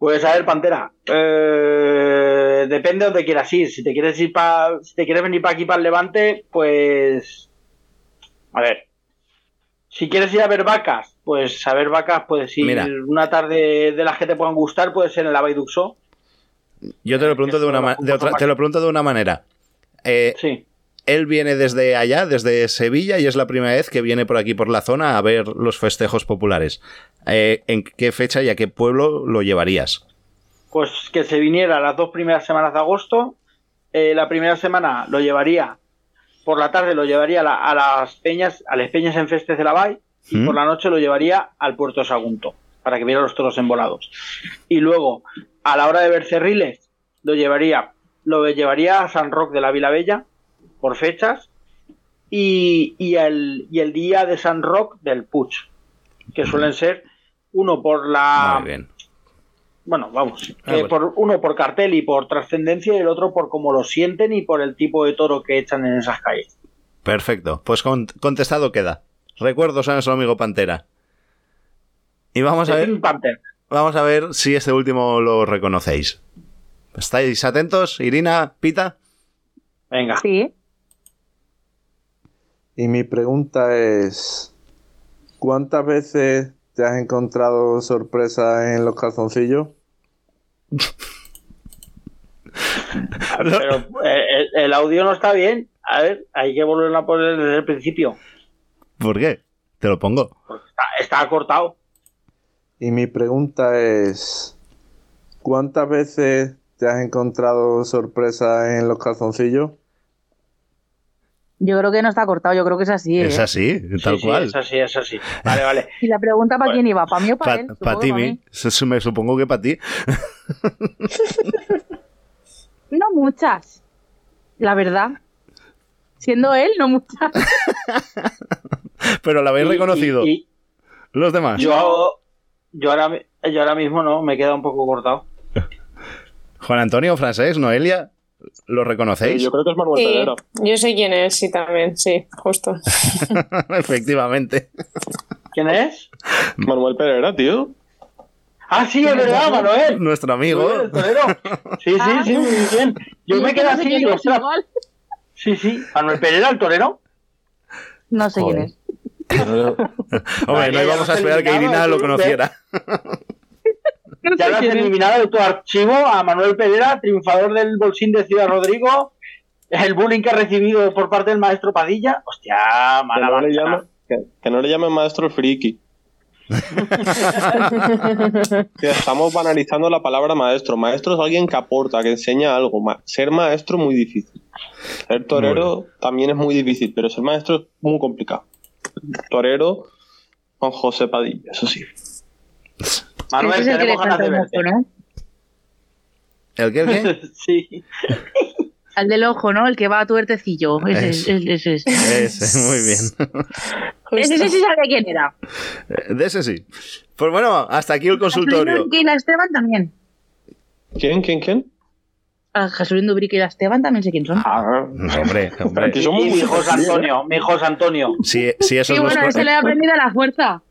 pues a ver, Pantera, eh, depende de donde quieras ir. Si te quieres ir pa, si te quieres venir para aquí para el Levante, pues a ver. Si quieres ir a ver vacas, pues a ver vacas puedes ir Mira. una tarde de las que te puedan gustar, puede ser en la Baiduxo. Yo te lo pregunto de una, de otra- te lo pregunto de una manera. Eh, Sí. Él viene desde allá, desde Sevilla, y es la primera vez que viene por aquí, por la zona, a ver los festejos populares. Eh, ¿En qué fecha y a qué pueblo lo llevarías? pues que se viniera las dos primeras semanas de agosto. Eh, la primera semana lo llevaría, por la tarde lo llevaría a, la- a las peñas, a las peñas en Festes de la Bay, y ¿Mm? por la noche lo llevaría al Puerto Sagunto, para que viera los toros embolados. Y luego, a la hora de ver cerriles, lo llevaría, lo llevaría a San Roque de la Vila Bella, por fechas, y, y el, y el día de San Rock del Puig, que suelen ser uno por la... Muy bien. Bueno, vamos, Ah, eh, bueno. por, uno por cartel y por trascendencia y el otro por cómo lo sienten y por el tipo de toro que echan en esas calles. Perfecto. Pues con- contestado queda. Recuerdos a nuestro amigo Pantera. Y vamos a ver, vamos a ver si este último lo reconocéis. ¿Estáis atentos, Irina, Pita? Venga. Sí. Y mi pregunta es, ¿cuántas veces te has encontrado sorpresa en los calzoncillos? Pero eh, el, el audio no está bien. A ver, hay que volverlo a poner desde el principio. ¿Por qué? Te lo pongo. Está, está cortado. Y mi pregunta es, ¿cuántas veces te has encontrado sorpresa en los calzoncillos? Yo creo que no está cortado, yo creo que es así. ¿eh? Es así, tal Sí, sí, cual. es así, es así. Vale, vale. Y la pregunta para quién iba, ¿para mí o para él? Para ti, Me supongo que para ti. No muchas. La verdad. Siendo él, no muchas. Pero lo habéis Y- reconocido. y- Los demás. Yo, yo, ahora, yo ahora mismo no, me queda un poco cortado. Juan Antonio, Francés, Noelia, ¿lo reconocéis? Yo creo que es Manuel Sí, Pedrero. yo sé quién es, sí, también, sí, justo. Efectivamente. ¿Quién es? Manuel Pereira, tío. Ah, sí, es verdad, Manuel. Nuestro amigo. Manuel. Sí, sí, sí, muy bien. Yo me que quedo así, quién digo. Sí, sí. Manuel Pereira, el torero. No sé Joder. quién es. Hombre, no íbamos a esperar que Irina lo conociera. No Ya lo has es. eliminado de tu archivo a Manuel Pereira, triunfador del bolsín de Ciudad Rodrigo. El bullying que ha recibido por parte del maestro Padilla. Hostia, Que mala no, le llame, que, que no le llamen maestro el friki. Que estamos banalizando la palabra maestro. Maestro es alguien que aporta, que enseña algo. Ma- ser maestro es muy difícil. Ser torero también es muy difícil, pero ser maestro es muy complicado. Torero con José Padilla, eso sí. Manuel, Ese es el que le falta verte. ojo, ¿no? ¿El qué? ¿El qué? sí. Al del ojo, ¿no? El que va a tuertecillo. Ese es. Eso. Ese es. Ese, muy bien. Ese sí sabe quién era. De ese sí. Pues bueno, hasta aquí el consultorio. Y la Esteban también. ¿Quién, quién, quién? A Jesulín Dubrique y la Esteban también sé quién son. Ah, Hombre, hombre. Aquí somos Y mi José Antonio, mi José Antonio. Si, si esos Sí, bueno, ese le he aprendido a la fuerza.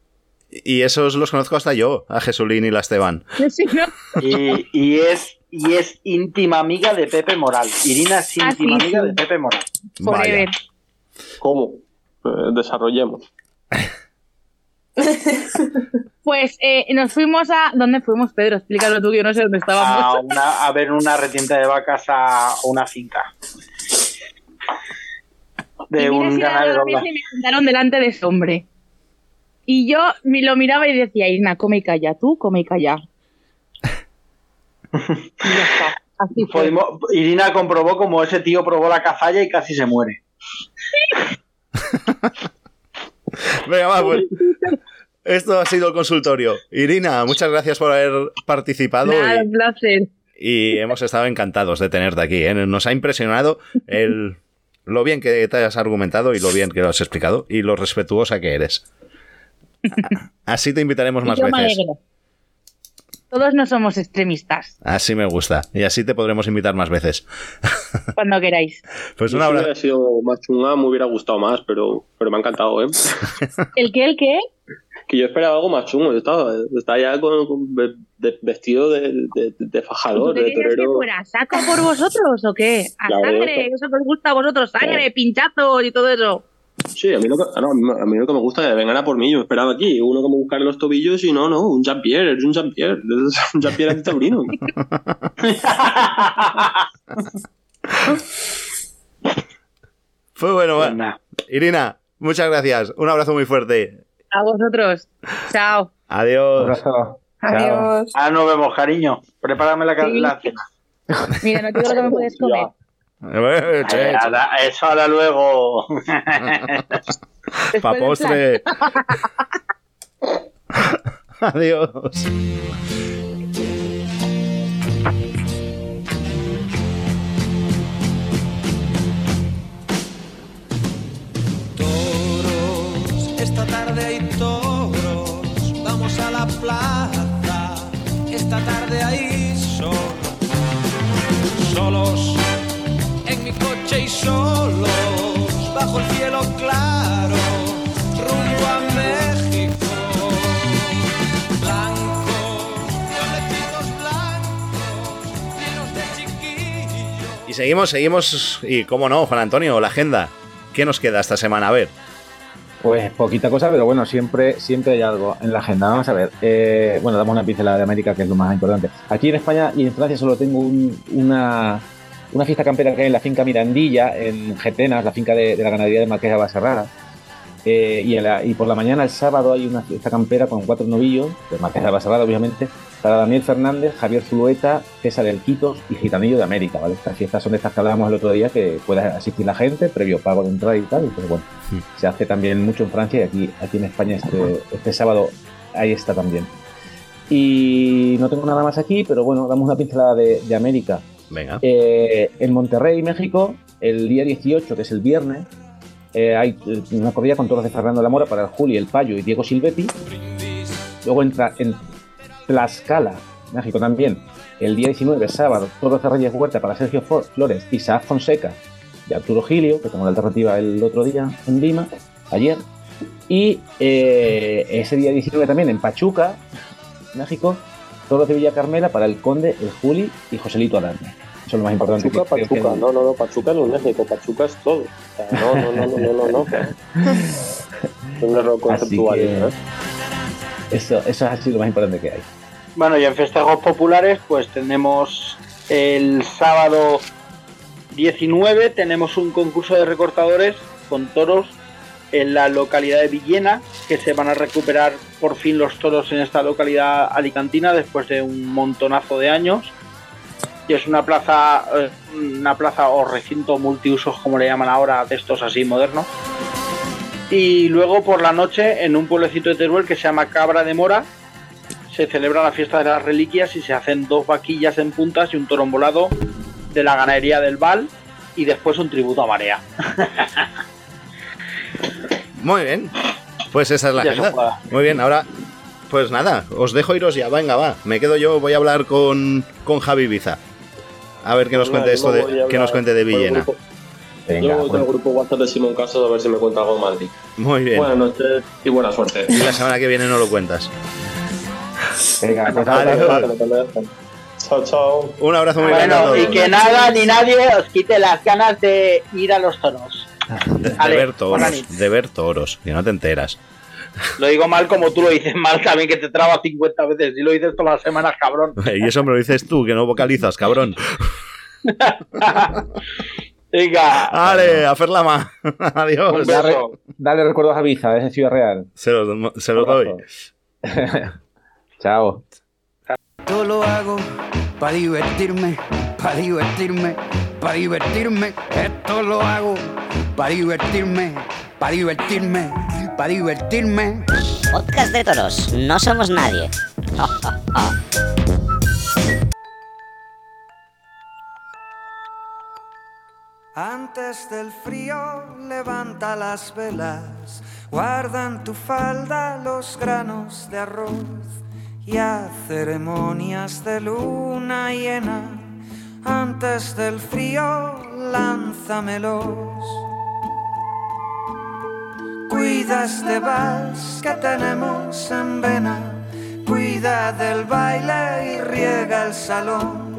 Y esos los conozco hasta yo, a Jesulín y la Esteban. Sí, ¿no? Y, y es y es íntima amiga de Pepe Moral. Irina es Ah, íntima sí, amiga de Pepe Moral. Vaya. ¿Cómo? Eh, desarrollemos. Pues eh, nos fuimos a. ¿Dónde fuimos, Pedro? Explícalo tú, que yo no sé dónde estábamos. A, una- a ver una retienda de vacas a una finca. De y un ganadero. me sentaron delante de ese hombre. Y yo me lo miraba y decía, Irina, come y calla, tú come y calla. y ya está. Así fue. Irina comprobó como ese tío probó la cazalla y casi se muere. Venga, va, pues. Esto ha sido el consultorio. Irina, muchas gracias por haber participado Nada, y- un placer. y, hemos estado encantados de tenerte aquí. ¿eh? Nos ha impresionado el, lo bien que te has argumentado y lo bien que lo has explicado y lo respetuosa que eres. Así te invitaremos Y más yo me veces. alegro. Todos no somos extremistas, Así me gusta. Y así te podremos invitar más veces. cuando queráis. Pues Yo un si hubiera sido más chunga, me hubiera gustado más, pero, pero me ha encantado, ¿eh? ¿El qué, el qué? Que yo esperaba algo más chungo. Yo estaba, estaba ya con, con ve- de- vestido de, de, de ¿Y tú fajador, qué de querías que torero. fuera? ¿Saco por vosotros o qué? A Claro, sangre, eso. eso que os gusta a vosotros, sangre, pinchazos y todo eso. Sí, a mí, lo que, ah, no, a mí- lo que me gusta es que vengan a por mí. Yo esperaba aquí uno que me buscara los tobillos y no, no, un Jean-Pierre, es un Jean-Pierre. Es un Jean-Pierre antitaurino. Fue bueno. Pues. Irina, muchas gracias. Un abrazo muy fuerte. A vosotros. Chao. Adiós. Abrazo. Chao. Adiós. Ah, nos vemos, cariño. Prepárame la, Sí. la cena. Mira, no te digo lo que me puedes comer. Eh, che, che. Eso ahora luego. pa' postre. Adiós. Toros, esta tarde hay toros. Vamos a la plaza. Esta tarde hay sol. Solos coche y solos bajo el cielo claro, rumbo a México. Blancos, violecitos blancos, llenos de chiquillos. Y seguimos, seguimos, y cómo no, Juan Antonio, la agenda. ¿Qué nos queda esta semana? A ver. Pues poquita cosa, pero bueno, siempre, siempre hay algo en la agenda. Vamos a ver. eh, bueno, damos una pincelada de América, que es lo más importante. Aquí en España y en Francia solo tengo un- una, una fiesta campera que hay en la finca Mirandilla, en Getenas, la finca de, de la ganadería de Marqués de Baserrara. Eh, y, la- y por la mañana, el sábado, hay una fiesta campera con cuatro novillos, de Marqués de Baserrara, obviamente, para Daniel Fernández, Javier Zulueta, César El Quitos y Gitanillo de América, ¿vale? Estas fiestas son de estas que hablábamos el otro día, que puede asistir la gente, previo pago de entrada y tal, y pues bueno, se hace también mucho en Francia y aquí, aquí en España este, este sábado ahí está también. Y no tengo nada más aquí, pero bueno, damos una pincelada de, de América. Venga. Eh, en Monterrey, México, el día 18, que es el viernes, eh, hay una corrida con toros de Fernando de la Mora para Juli, el Payo y Diego Silvetti. Luego entra en Tlaxcala, México también, el día 19, sábado, toros de Reyes Huerta para Sergio Flores y Saad Fonseca y Arturo Gilio, que tomó la alternativa el otro día en Lima, ayer. Y eh, ese día 19 también en Pachuca, México, toros de Villa Carmela para el Conde, el Juli y Joselito Adán. Eso es lo más importante. Pachuca, que creo que- Pachuca, no, no, no, Pachuca no es México, Pachuca es todo. O sea, no, no, no, no, no, no, no. Es un error conceptual. que- ¿no? Eso, eso es así lo más importante que hay. Bueno, y en festejos populares, pues tenemos el sábado 19, tenemos un concurso de recortadores con toros en la localidad de Villena, que se van a recuperar por fin los toros en esta localidad alicantina después de un montonazo de años. Y es una plaza, eh, una plaza o recinto multiusos, como le llaman ahora, de estos así modernos. Y luego por la noche, en un pueblecito de Teruel que se llama Cabra de Mora, se celebra la fiesta de las reliquias y se hacen dos vaquillas en puntas y un toro volado de la ganadería del Val y después un tributo a Marea. Muy bien. Pues esa es la agenda. Muy bien, ahora. Pues nada, os dejo iros ya. Venga, va. Me quedo yo, voy a hablar con, con Javi Biza. A ver qué nos cuente esto de, que nos cuente de Villena. Venga, Yo voy bueno. grupo WhatsApp de Simón Caso a ver si me cuenta algo de Madrid. Muy bien. Buenas noches y buena suerte. Y la semana que viene no lo cuentas. Venga, pues Adiós. Chao, chao. Un abrazo muy grande a Bueno, y que nada ni nadie os quite las ganas de ir a los toros. De, de Ale, ver toros. De ver toros. Que no te enteras. Lo digo mal como tú lo dices mal también, que te traba 50 veces. Y lo dices todas las semanas, cabrón. Y eso me lo dices tú, que no vocalizas, cabrón. Venga, Ale, a hacer la ma. Adiós. Dale, recuerdos a Visa, es de Ciudad Real. Se los, se los doy. Chao. Todo lo hago para divertirme, para divertirme, para divertirme. Esto lo hago para divertirme, para divertirme, para divertirme. Podcast de toros, no somos nadie. Antes del frío levanta las velas, guarda en tu falda los granos de arroz y haz ceremonias de luna llena. Antes del frío lánzamelos. Cuida este vals que tenemos en vena, cuida del baile y riega el salón.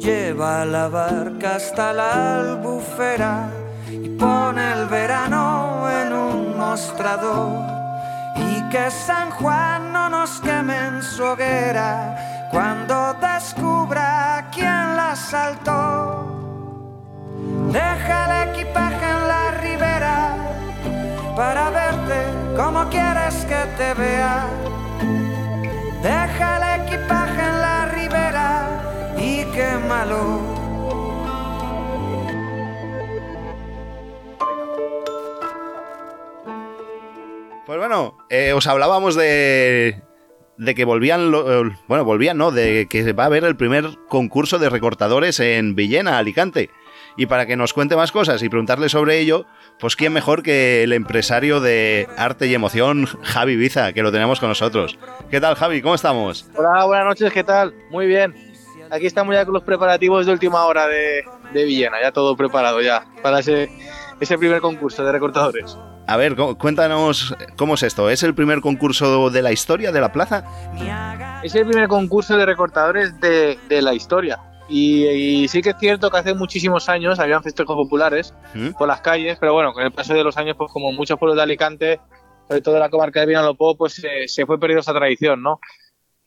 Lleva la barca hasta la albufera y pone el verano en un mostrador. Y que San Juan no nos queme en su hoguera cuando descubra quién la saltó. Deja el equipaje en la para verte como quieres que te vea. Deja el equipaje en la ribera y quémalo. Pues bueno, eh, os hablábamos de, de que volvían, lo- eh, bueno, volvían, ¿no? De que va a haber el primer concurso de recortadores en Villena, Alicante. Y para que nos cuente más cosas y preguntarle sobre ello, pues quién mejor que el empresario de arte y emoción, Javi Biza, que lo tenemos con nosotros. ¿Qué tal, Javi? ¿Cómo estamos? Hola, buenas noches, ¿qué tal? Muy bien. Aquí estamos ya con los preparativos de última hora de, de Villena, ya todo preparado ya para ese, ese primer concurso de recortadores. A ver, cu- cuéntanos cómo es esto. ¿Es el primer concurso de la historia de la plaza? Es el primer concurso de recortadores de, de la historia. Y, y sí que es cierto que hace muchísimos años habían festejos populares ¿Mm? por las calles, pero bueno, con el paso de los años, pues como muchos pueblos de Alicante, sobre todo la comarca de Vinalopó, pues se- se fue perdiendo esa tradición, ¿no?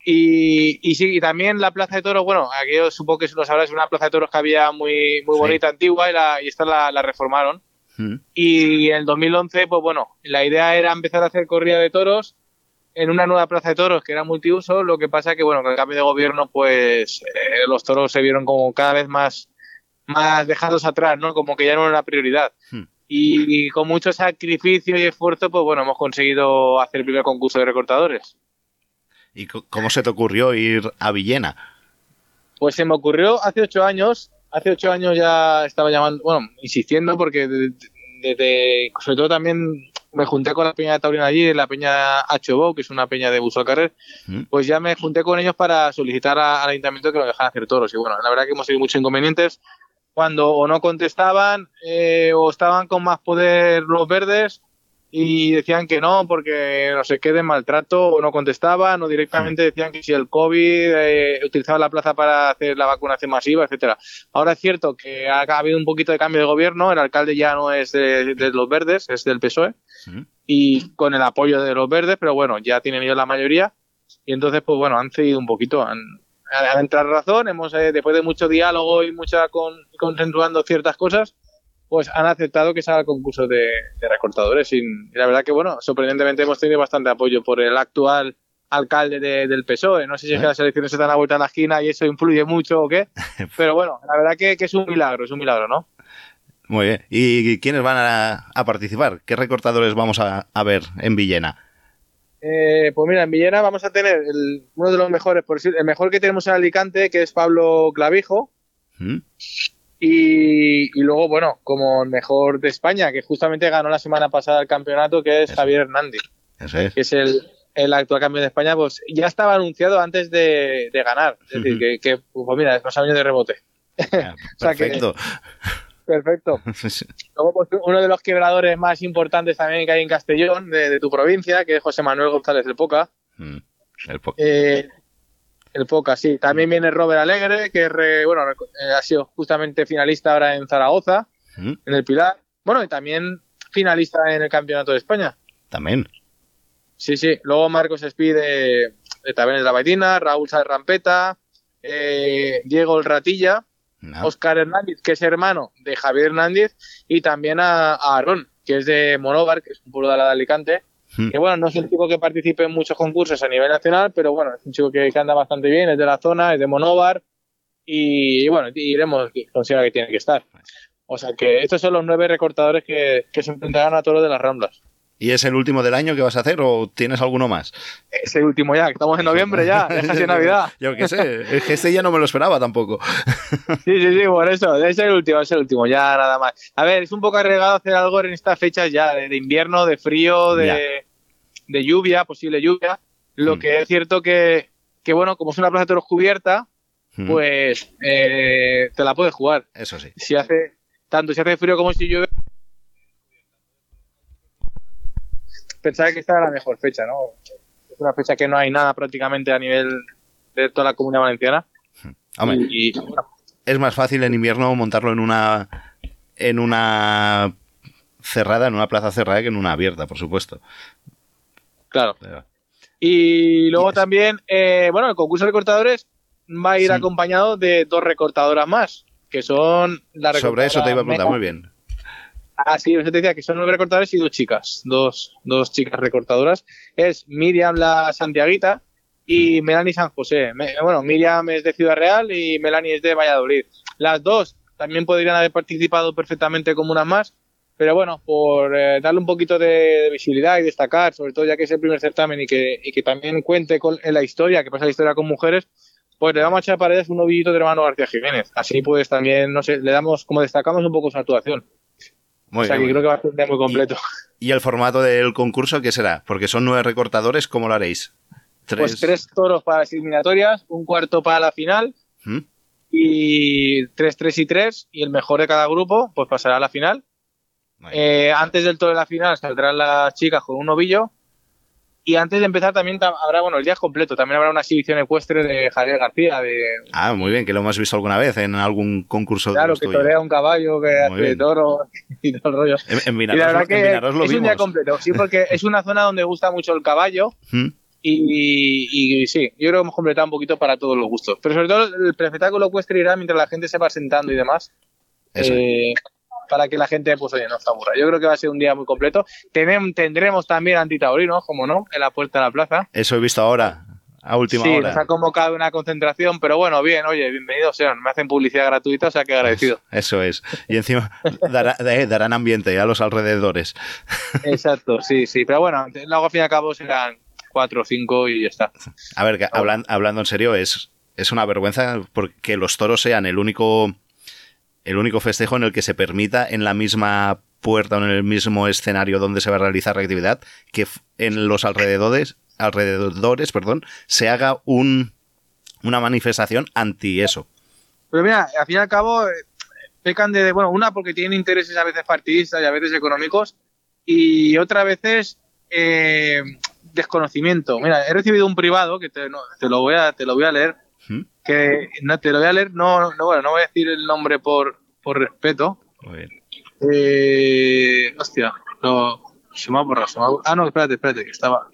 Y, y sí, y también la Plaza de Toros, bueno, aquí yo supongo que lo sabrás, es una Plaza de Toros que había muy, muy Sí. bonita, antigua, y, la, y esta la, la reformaron. ¿Mm? Y en el 2011, pues bueno, la idea era empezar a hacer corrida de toros en una nueva plaza de toros que era multiuso. Lo que pasa que, bueno, con el cambio de gobierno, pues eh, los toros se vieron como cada vez más, más dejados atrás, ¿no? Como que ya no era una prioridad. Hmm. Y, y con mucho sacrificio y esfuerzo, pues bueno, hemos conseguido hacer el primer concurso de recortadores. ¿Y cómo se te ocurrió ir a Villena? Pues se me ocurrió hace ocho años. Hace ocho años ya estaba llamando, bueno, insistiendo porque desde, sobre todo también me junté con la peña de Taurina allí, la peña Achobo, que es una peña de Buso al Carrer, ¿Mm? pues ya me junté con ellos para solicitar a- al ayuntamiento que nos dejaran hacer toros. Y bueno, la verdad que hemos tenido muchos inconvenientes cuando o no contestaban eh, o estaban con más poder los verdes y decían que no porque no sé qué de maltrato o no contestaban o directamente decían que si el COVID eh, utilizaba la plaza para hacer la vacunación masiva, etcétera. Ahora es cierto que ha, ha habido un poquito de cambio de gobierno, el alcalde ya no es de, de los verdes, es del PSOE y con el apoyo de los verdes, pero bueno, ya tienen ellos la mayoría y entonces pues bueno, han cedido un poquito, han, han entrado razón, hemos eh, después de mucho diálogo y mucha con, consensuando ciertas cosas, pues han aceptado que se haga el concurso de, de recortadores y, y la verdad que bueno, sorprendentemente hemos tenido bastante apoyo por el actual alcalde de- del PSOE, no sé si es que las elecciones se dan a vuelta a la esquina y eso influye mucho o qué, pero bueno, la verdad que, que es un milagro, es un milagro, ¿no? Muy bien. ¿Y quiénes van a, a participar? ¿Qué recortadores vamos a, a ver en Villena? Eh, pues mira, en Villena vamos a tener el- uno de los mejores, por decir, el mejor que tenemos en Alicante, que es Pablo Clavijo, ¿Mm? Y, y luego, bueno, como el mejor de España, que justamente ganó la semana pasada el campeonato, que es Javier Hernández, Eso es. que es el, el actual campeón de España, pues ya estaba anunciado antes de, de ganar. Es decir, que, que, pues mira, nos ha venido de rebote. Ah, O sea que- Perfecto. Perfecto. Luego, pues, uno de los quebradores más importantes también que hay en Castellón, de, de tu provincia, que es José Manuel González del Poca. Mm, el po- Eh, el Poca, sí. También viene Robert Alegre, que re- bueno, eh, ha sido justamente finalista ahora en Zaragoza, ¿Mm? en el Pilar. Bueno, y también finalista en el Campeonato de España. También. Sí, sí. Luego Marcos Espí de, de Tabernes de la Baitina, Raúl Rampeta, eh, Diego El Ratilla, Ah, Oscar Hernández, que es hermano de Javier Hernández, y también a, a Aarón, que es de Monóvar, que es un pueblo de la de Alicante. Mm. Que bueno, no es un chico que participe en muchos concursos a nivel nacional, pero bueno, es un chico que, anda bastante bien, es de la zona, es de Monóvar, y, bueno, iremos, considera que tiene que estar. O sea que estos son los nueve recortadores que, que se enfrentarán a todos los de las Ramblas. ¿Y es el último del año que vas a hacer o tienes alguno más? Es el último ya, estamos en noviembre ya, es casi Navidad. Yo qué sé, es que este ya no me lo esperaba tampoco. Sí, sí, sí, por eso, es el último, es el último, ya nada más. A ver, es un poco arriesgado hacer algo en estas fechas ya, de, de invierno, de frío, de, de lluvia, posible lluvia. Lo Mm. que es cierto que, que, bueno, como es una plaza de toros cubierta, Mm, pues eh, te la puedes jugar. Eso sí. Si hace, tanto si hace frío como si llueve, pensaba que esta era la mejor fecha, ¿no? Es una fecha que no hay nada prácticamente a nivel de toda la comunidad valenciana. Hombre, Y, es más fácil en invierno montarlo en una en una cerrada, en una plaza cerrada que en una abierta, por supuesto. claro. Pero- Y luego también, eh, bueno, el concurso de recortadores va a ir Sí. acompañado de dos recortadoras más, que son la Sobre eso te iba a preguntar, muy bien. Ah, sí, eso te decía que son nueve recortadores y dos chicas, dos, dos chicas recortadoras. Es Miriam la Santiaguita y Melanie San José. Me- bueno, Miriam es de Ciudad Real y Melanie es de Valladolid. Las dos también podrían haber participado perfectamente como unas más, pero bueno, por eh, darle un poquito de, de visibilidad y destacar, sobre todo ya que es el primer certamen y que, y que también cuente con en la historia, que pasa la historia con mujeres, pues le vamos a echar paredes un novillito de hermano García Jiménez. Así pues también, no sé, le damos, como destacamos un poco su actuación. Muy o sea bien, que muy creo que va a ser un día muy completo. ¿Y el formato del concurso qué será? Porque son nueve recortadores, ¿cómo lo haréis? Pues tres toros para las eliminatorias, un cuarto para la final ¿Mm? y tres, tres y tres y el mejor de cada grupo pues pasará a la final. Eh, antes del toro de la final saldrán las chicas con un novillo y antes de empezar también ta- habrá, bueno, el día es completo, también habrá una exhibición ecuestre de Javier García, de Ah, muy bien, que lo hemos visto alguna vez en algún concurso de claro, que torea un caballo, que Muy hace bien. toro y todo el rollo. En, en y la verdad que es un día completo, sí, porque es una zona donde gusta mucho el caballo ¿Mm? y, y sí, yo creo que hemos completado un poquito para todos los gustos. Pero sobre todo el espectáculo ecuestre irá mientras la gente se va sentando y demás. Eso. eh, para que la gente, pues oye, no está aburra. Yo creo que va a ser un día muy completo. Tenem- tendremos también antitaurinos, como no, en la puerta de la plaza. Eso he visto ahora, a última sí, hora. nos ha convocado una concentración, pero bueno, bien, oye, bienvenidos sean. Me hacen publicidad gratuita, o sea que agradecido. Eso es. Y encima dará- eh, darán ambiente a los alrededores. Exacto, sí, sí. Pero bueno, luego al fin y al cabo serán cuatro o cinco y ya está. A ver, que hablan- hablando en serio, es, es una vergüenza porque los toros sean el único, el único festejo en el que se permita en la misma puerta o en el mismo escenario donde se va a realizar la actividad que en los alrededores, alrededores perdón, se haga un, una manifestación anti eso. Pero mira, al fin y al cabo, eh, pecan de, bueno, una porque tienen intereses a veces partidistas y a veces económicos, y otras veces eh, desconocimiento. Mira, he recibido un privado, que te, no, te lo voy a, te lo voy a leer. Que no te lo voy a leer, no, no, bueno, no voy a decir el nombre por, por respeto. Muy bien. Eh, hostia, no, se me ha borrado, se me ha borrado. Ah, no, espérate, espérate, que estaba.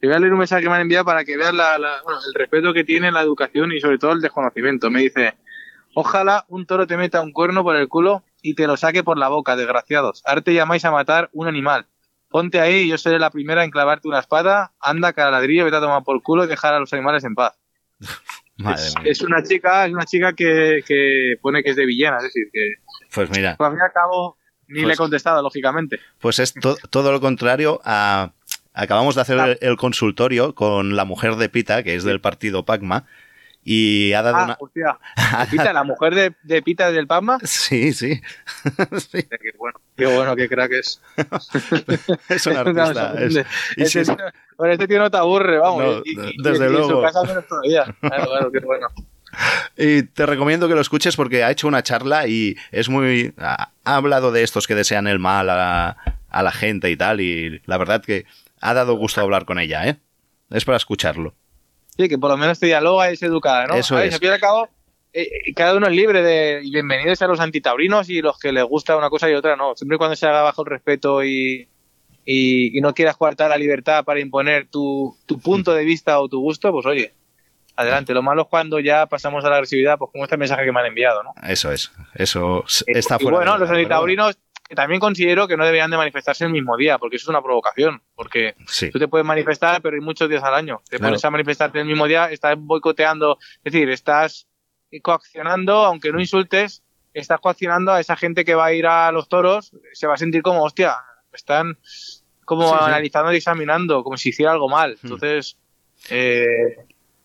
Te voy a leer un mensaje que me han enviado para que veas la, la- bueno, el respeto que tiene la educación y sobre todo el desconocimiento. Me dice, ojalá un toro te meta un cuerno por el culo y te lo saque por la boca, desgraciados. Ahora te llamáis a matar un animal. Ponte ahí y yo seré la primera en clavarte una espada. Anda, cara ladrillo, vete a tomar por culo y dejar a los animales en paz. Madre es, mía. es una chica, es una chica que, que pone que es de Villena, es decir, que Pues mira, pues, al fin y al cabo ni Pues- le he contestado, lógicamente. pues es to- todo lo contrario a... Acabamos de hacer el, el consultorio con la mujer de Pita, que es del partido Pacma, y ha dado Ah, una... hostia. Pita, la mujer de, de Pita del Palma. Sí, sí. Qué bueno, qué bueno, qué crack es. Es un artista. es- y con este tío no te aburre, vamos. No, y, y- desde y- en luego. su casa menos todavía. Claro, claro, qué bueno. Y te recomiendo que lo escuches porque ha hecho una charla y es muy... Ha, ha hablado de estos que desean el mal a la, a la gente y tal, y la verdad que ha dado gusto hablar con ella, ¿eh? Es para escucharlo. Sí, que por lo menos te dialoga y es educada, ¿no? Eso A ver, es. Al fin y al cabo, eh, eh, cada uno es libre de. Y bienvenidos a los antitaurinos y los que les gusta una cosa y otra, no. Siempre y cuando se haga bajo el respeto y, y, y no quieras coartar la libertad para imponer tu, tu punto de vista o tu gusto, pues oye, adelante. Lo malo es cuando ya pasamos a la agresividad, pues como este mensaje que me han enviado, ¿no? Eso es. Eso s- está y fuera. bueno, de los antitaurinos también considero que no deberían de manifestarse el mismo día, porque eso es una provocación. Porque Sí. tú te puedes manifestar, pero hay muchos días al año. Te Claro. pones a manifestarte el mismo día, estás boicoteando, es decir, estás coaccionando, aunque no insultes, estás coaccionando a esa gente que va a ir a los toros, se va a sentir como, hostia, me están como Sí, sí. analizando y examinando, como si hiciera algo mal. Entonces, eh,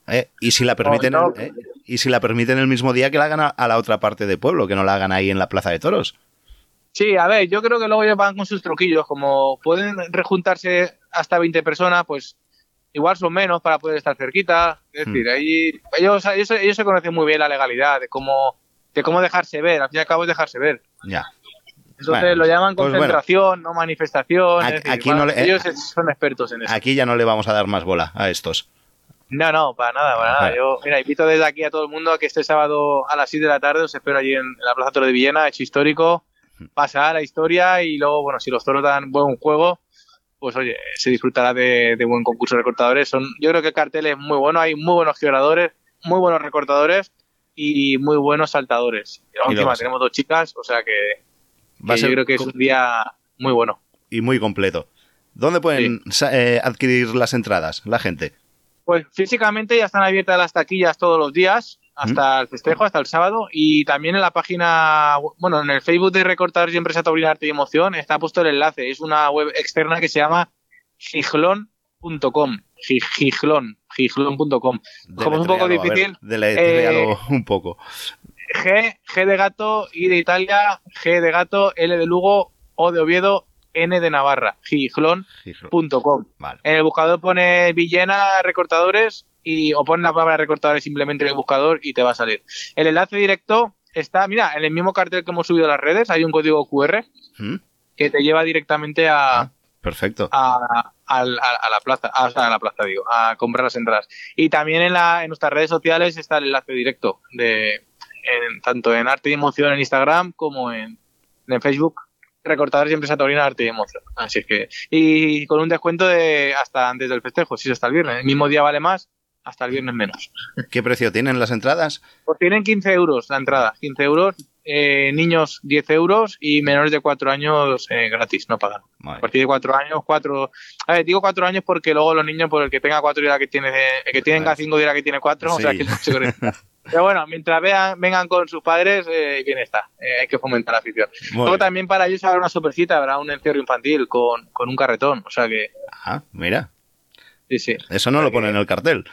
¿Eh? Y si la permiten, No, no. ¿eh? y si la permiten el mismo día que la hagan a, a la otra parte del pueblo, que no la hagan ahí en la plaza de toros. Sí, a ver, yo creo que luego ya van con sus truquillos, como pueden rejuntarse hasta 20 personas, pues igual son menos para poder estar cerquita. Es Hmm. decir, ahí ellos, ellos, ellos se conocen muy bien la legalidad de cómo, de cómo dejarse ver, al fin y al cabo es dejarse ver. Ya. Entonces Bueno, lo llaman pues bueno. concentración, no manifestación. Aquí- decir, no le- eh, ellos son expertos en eso. Aquí ya no le vamos a dar más bola a estos. No, no, para nada, para nada. Yo, mira, invito desde aquí a todo el mundo a que este sábado a las 6 de la tarde os espero allí en, en la Plaza Toro de Villena, hecho histórico, pasará la historia y luego, bueno, si los toros dan buen juego, pues oye, se disfrutará de, de buen concurso de recortadores. Son, yo creo que el cartel es muy bueno, hay muy buenos quebradores, muy buenos recortadores y muy buenos saltadores. Y Y encima tenemos dos chicas, o sea que, Va a que ser yo creo que es un día muy bueno. Y muy completo. ¿Dónde pueden eh, adquirir las entradas la gente? Pues físicamente ya están abiertas las taquillas todos los días, hasta el festejo, hasta el sábado, y también en la página, bueno, en el Facebook de Recortadores y Empresa Taurina Arte y Emoción está puesto el enlace. Es una web externa que se llama giglon.com, gi- giglon, gijlon.com. Como es un poco ver, difícil, deletréalo eh, un poco. G, G de gato, I de Italia, G de gato, L de Lugo, O de Oviedo, N de Navarra, gijlon.com. En el buscador pone Villena recortadores y o pon la palabra recortadores simplemente en el buscador y te va a salir. El enlace directo está, mira, en el mismo cartel que hemos subido a las redes hay un código QR ¿Mm? que te lleva directamente a, Perfecto. a, al- a- a la plaza, a la plaza digo, a comprar las entradas. Y también en, la, en nuestras redes sociales está el enlace directo de en- tanto en Arte y Emoción en Instagram como en, en Facebook. Recortadores y Empresa Taurina Arte y Emoción. Así es que y con un descuento de hasta antes del festejo, si es hasta el viernes. El mismo día vale más, hasta el viernes menos. ¿Qué precio tienen las entradas? Pues tienen 15 euros la entrada, 15 euros. eh, niños 10 euros y menores de 4 años eh, gratis, no pagan. A partir de 4 años, 4... A ver, digo 4 años porque luego los niños, por el que tenga 4 dirá que tiene... El que tiene 5 dirá que tiene 4, o sea Sí. que no se. Pero bueno, mientras vean, vengan con sus padres, eh, bien está. Eh, hay que fomentar la afición. Muy Luego bien. también para ellos habrá una sorpresita, habrá un encierro infantil con, con un carretón. O sea que... Ah, mira. Sí, sí. Eso no lo pone en el cartel.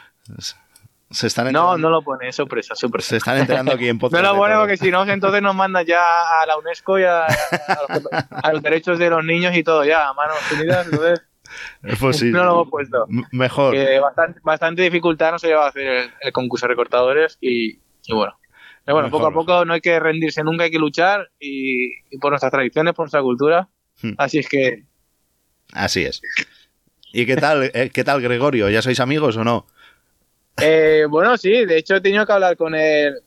Se están No, no lo pone, es sorpresa, sorpresa. se están enterando aquí en podcast. No lo pone porque si no, entonces nos manda ya a la UNESCO y a, a los, a los derechos de los niños y todo ya, a manos unidas. Entonces, Pues sí. no lo hemos puesto. Mejor. Bastante, bastante dificultad nos lleva a hacer el, el concurso de recortadores y, y bueno. Pero bueno, poco a poco no hay que rendirse nunca, hay que luchar y, y por nuestras tradiciones, por nuestra cultura. Hmm. Así es que Así es. ¿Y qué tal, eh, qué tal Gregorio? ¿Ya sois amigos o no? Eh, bueno, sí, de hecho he tenido que hablar con él.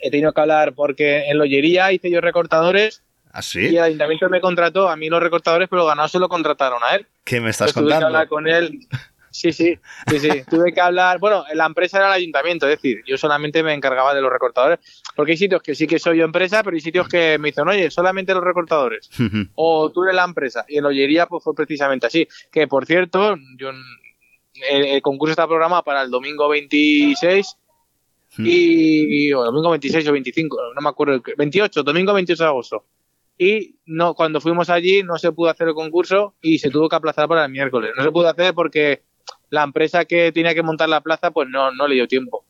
He tenido que hablar porque en Lollería hice yo recortadores ¿Ah, y el ayuntamiento me contrató a mí los recortadores, pero ganados se lo contrataron a él. ¿Qué me estás Entonces, tuve que contando? hablar con él. Sí, sí, sí, sí. tuve que hablar. Bueno, la empresa era el ayuntamiento, es decir, yo solamente me encargaba de los recortadores. Porque hay sitios que sí que soy yo empresa, pero hay sitios que me dicen, oye, solamente los recortadores. o tú eres la empresa. Y en Lollería pues fue precisamente así. Que por cierto, yo, el, el concurso está programado para el domingo 26 y, o domingo 26 o 25, no me acuerdo, el que- 28, domingo 28 de agosto. Y no, cuando fuimos allí no se pudo hacer el concurso y se tuvo que aplazar para el miércoles. No se pudo hacer porque la empresa que tenía que montar la plaza pues no, no le dio tiempo.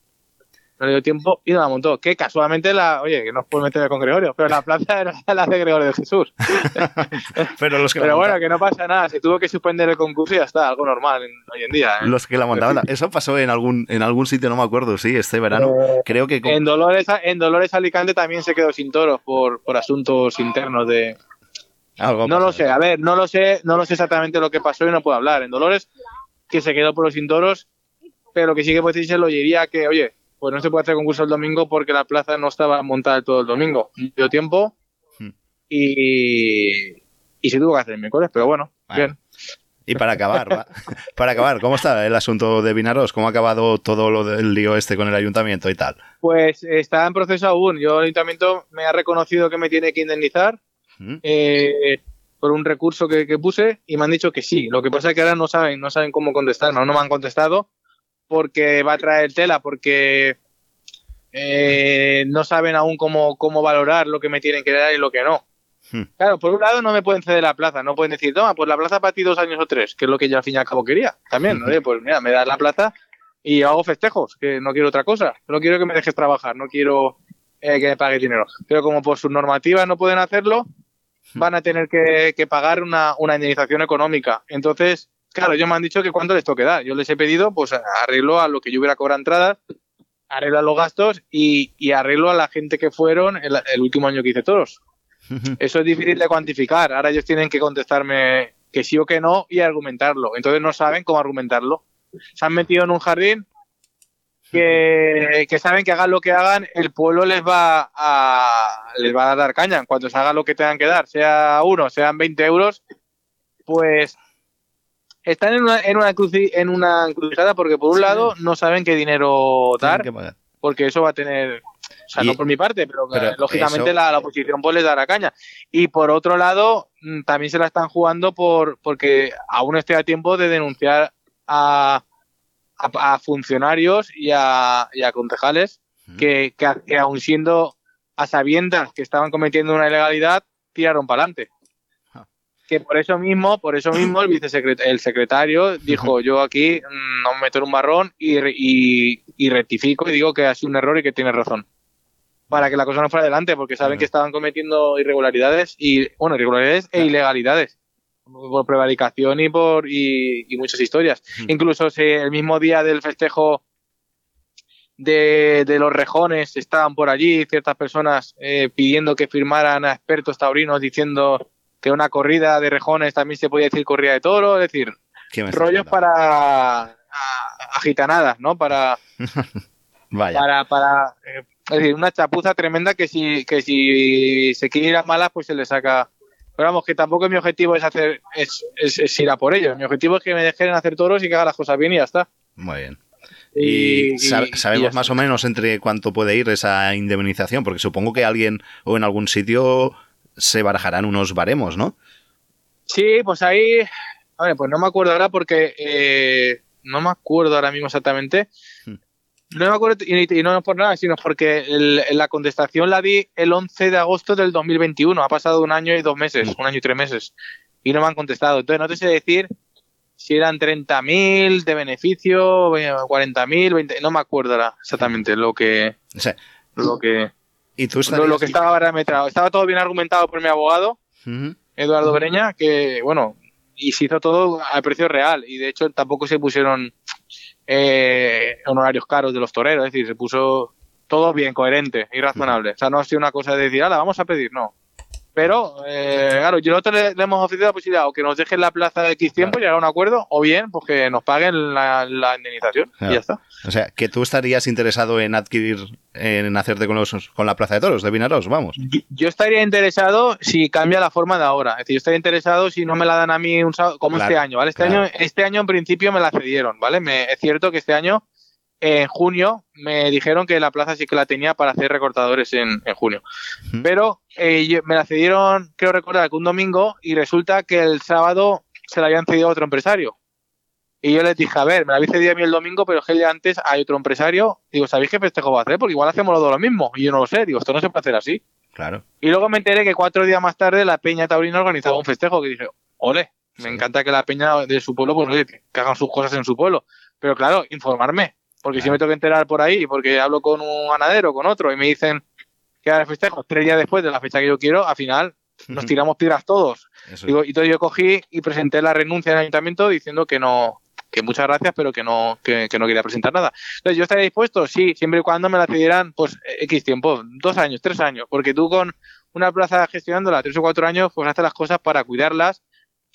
No le dio tiempo y no la montó. Que casualmente la, oye, que no os puedo meter con Gregorio, pero la plaza era la de Gregorio de Jesús. Pero los que, la Pero bueno, monta- que no pasa nada, se tuvo que suspender el concurso y ya está, algo normal en- hoy en día. ¿eh? los que la montaban. Eso pasó en algún, en algún sitio, no me acuerdo, sí, este verano. Eh, Creo que... con- En Dolores, en Dolores Alicante también se quedó sin toros por, por asuntos internos de. Algo no lo sé, a ver, no lo sé, no lo sé exactamente lo que pasó y no puedo hablar. En Dolores, que se quedó por los sin toros, pero que sí que puedo decir es lo diría que, oye, pues no se puede hacer concurso el domingo porque la plaza no estaba montada todo el domingo. No Dio tiempo Hmm. y, y se tuvo que hacer el miércoles, pero bueno, bien. Y para acabar, va- para acabar, ¿cómo está el asunto de Vinaros? ¿Cómo ha acabado todo lo del lío este con el ayuntamiento y tal? Pues está en proceso aún. Yo el ayuntamiento me ha reconocido que me tiene que indemnizar ¿Mm? eh, por un recurso que, que puse y me han dicho que sí. Lo que pasa es que ahora no saben, no saben cómo contestar, no, no me han contestado porque va a traer tela, porque eh, no saben aún cómo, cómo valorar lo que me tienen que dar y lo que no. Hmm. Claro, por un lado no me pueden ceder la plaza, no pueden decir, toma, pues la plaza para ti dos años o tres, que es lo que yo al fin y al cabo quería. También, ¿no? Oye, pues mira, me das la plaza y hago festejos, que no quiero otra cosa. No quiero que me dejes trabajar, no quiero eh, que me pagues dinero. Pero como por sus normativas no pueden hacerlo, van a tener que, que pagar una, una indemnización económica. Entonces, claro, ellos me han dicho que cuánto les toque dar. Yo les he pedido, pues arreglo a lo que yo hubiera cobrado entradas, arreglo a los gastos y, y arreglo a la gente que fueron el, el último año que hice toros. Eso es difícil de cuantificar. Ahora ellos tienen que contestarme que sí o que no y argumentarlo. Entonces no saben cómo argumentarlo. Se han metido en un jardín que, que saben que hagan lo que hagan, el pueblo les va a les va a dar caña. En cuanto se haga lo que tengan que dar, sea uno, sean 20 euros, pues están en una, en una, cruci- en una encrucijada porque por un lado no saben qué dinero dar, porque eso va a tener, o sea, Y- no por mi parte, pero, pero eh, lógicamente eso- la, la oposición pues les dará caña. Y por otro lado, mm, también se la están jugando por porque aún estoy a tiempo de denunciar a, a, a funcionarios y a, y a concejales que, que, que aun siendo a sabiendas que estaban cometiendo una ilegalidad, tiraron para adelante. Que por eso mismo, por eso mismo el vicesecret el secretario dijo, yo aquí mm, no me meto en un marrón y, y- y rectifico y digo que ha sido un error y que tiene razón. Para que la cosa no fuera adelante, porque saben que estaban cometiendo irregularidades y, bueno, irregularidades e ilegalidades. Por prevaricación y por y, y muchas historias. Incluso si el mismo día del festejo de, de los rejones estaban por allí ciertas personas eh, pidiendo que firmaran a expertos taurinos diciendo que una corrida de rejones también se podía decir corrida de toro, es decir, ¿Qué me estás rollos para agitanadas, ¿no? Para, Vaya. para, para eh, es decir, una chapuza tremenda que si, que si se quiere ir a malas, pues se le saca. Pero vamos, que tampoco mi objetivo es hacer, es, es- es ir a por ellos. Mi objetivo es que me dejen hacer toros y que haga las cosas bien y ya está. Muy bien. Y- Y, sa- y- y sabemos más o menos entre cuánto puede ir esa indemnización, porque supongo que alguien o en algún sitio se barajarán unos baremos, ¿no? Sí, pues ahí, a ver, pues no me acuerdo ahora porque eh, no me acuerdo ahora mismo exactamente. No me acuerdo, y, y no por nada, sino porque el- la contestación la di el 11 de agosto del 2021. Ha pasado un año y dos meses, un año y tres meses. Y no me han contestado. Entonces no te sé decir si eran 30.000 de beneficio, eh, 40.000, 20, no me acuerdo ahora exactamente lo que... O sea, lo que, y tú lo, que estaba parametrado. Estaba todo bien argumentado por mi abogado. Eduardo Breña, que bueno, y se hizo todo al precio real. Y de hecho tampoco se pusieron eh, honorarios caros de los toreros, es decir, se puso todo bien, coherente y razonable. O sea, no ha sido una cosa de decir, la vamos a pedir, no. Pero, eh, claro, yo nosotros le, le hemos ofrecido la posibilidad o que nos dejen la plaza de X tiempo y llegar a un acuerdo, o bien, pues que nos paguen la, la indemnización Claro. y ya está. O sea, que tú estarías interesado en adquirir, en hacerte con, los, con la Plaza de Toros de Vinaros, vamos. Yo estaría interesado si cambia la forma de ahora. Es decir, yo estaría interesado si no me la dan a mí un sábado, como Claro, este año, ¿vale? Este claro. año, este año en principio me la cedieron, ¿vale? Me- es cierto que este año, en junio, me dijeron que la plaza sí que la tenía para hacer recortadores en, en junio. Pero eh, me la cedieron, creo recordar, que un domingo y resulta que el sábado se la habían cedido a otro empresario. Y yo les dije, a ver, me la habéis cedido a mí el domingo, pero es que el día antes hay otro empresario. Digo, ¿sabéis qué festejo va a hacer? Porque igual hacemos los dos lo mismo. Y yo no lo sé. Digo, esto no se puede hacer así. Claro. Y luego me enteré que cuatro días más tarde la Peña Taurina organizaba un festejo que dije, ole, me encanta que la Peña de su pueblo, pues oye, que hagan sus cosas en su pueblo. Pero claro, informarme, porque si me tengo que enterar por ahí, porque hablo con un ganadero, con otro, y me dicen que el festejo tres días después de la fecha que yo quiero, al final nos tiramos piedras todos. Digo, y entonces yo cogí y presenté la renuncia al ayuntamiento diciendo que no, que muchas gracias, pero que no, que, que no quería presentar nada. Entonces yo estaría dispuesto, sí, siempre y cuando me la cedieran, pues X tiempo, dos años, tres años, porque tú con una plaza gestionándola tres o cuatro años, pues haces las cosas para cuidarlas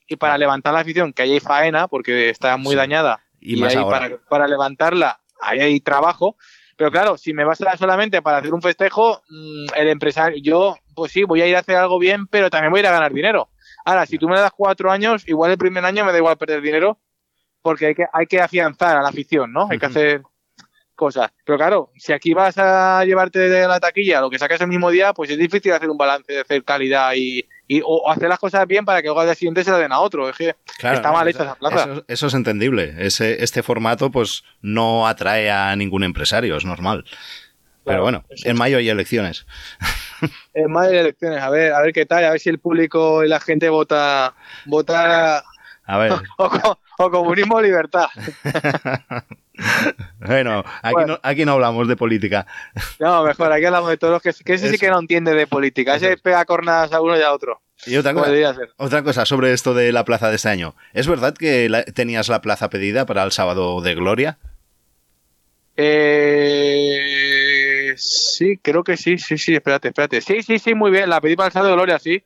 y para levantar la afición, que ahí hay faena, porque está muy dañada, Y y, más ahí ahora. para, para levantarla, ahí hay trabajo. Pero claro, si me vas a dar solamente para hacer un festejo, mm, el empresario, yo, pues sí, voy a ir a hacer algo bien, pero también voy a ir a ganar dinero. Ahora, si tú me das cuatro años, igual el primer año me da igual perder dinero, porque hay que, hay que afianzar a la afición, ¿no? Hay que hacer cosas. Pero claro, si aquí vas a llevarte de la taquilla lo que sacas el mismo día, pues es difícil hacer un balance de hacer calidad y, y- o hacer las cosas bien para que luego al día siguiente se la den a otro. Es que Claro, está mal hecha esa plaza. Eso, eso es entendible. Ese, este formato, pues, no atrae a ningún empresario, es normal. Pero Claro, bueno, en mayo hay elecciones. En mayo de elecciones, a ver, a ver qué tal, a ver si el público y la gente vota, vota A ver, o, o comunismo o libertad. bueno, aquí, No, aquí no hablamos de política. No, mejor, aquí hablamos de todos, que, que ese sí que no entiende de política, ese pega cornadas a uno y a otro. Y otra cosa, otra cosa sobre esto de la plaza de este año. ¿Es verdad que la- tenías la plaza pedida para el sábado de Gloria? Eh, sí, creo que sí, sí, sí, espérate, espérate. Sí, sí, sí, muy bien, la pedí para el Sábado de Gloria, sí.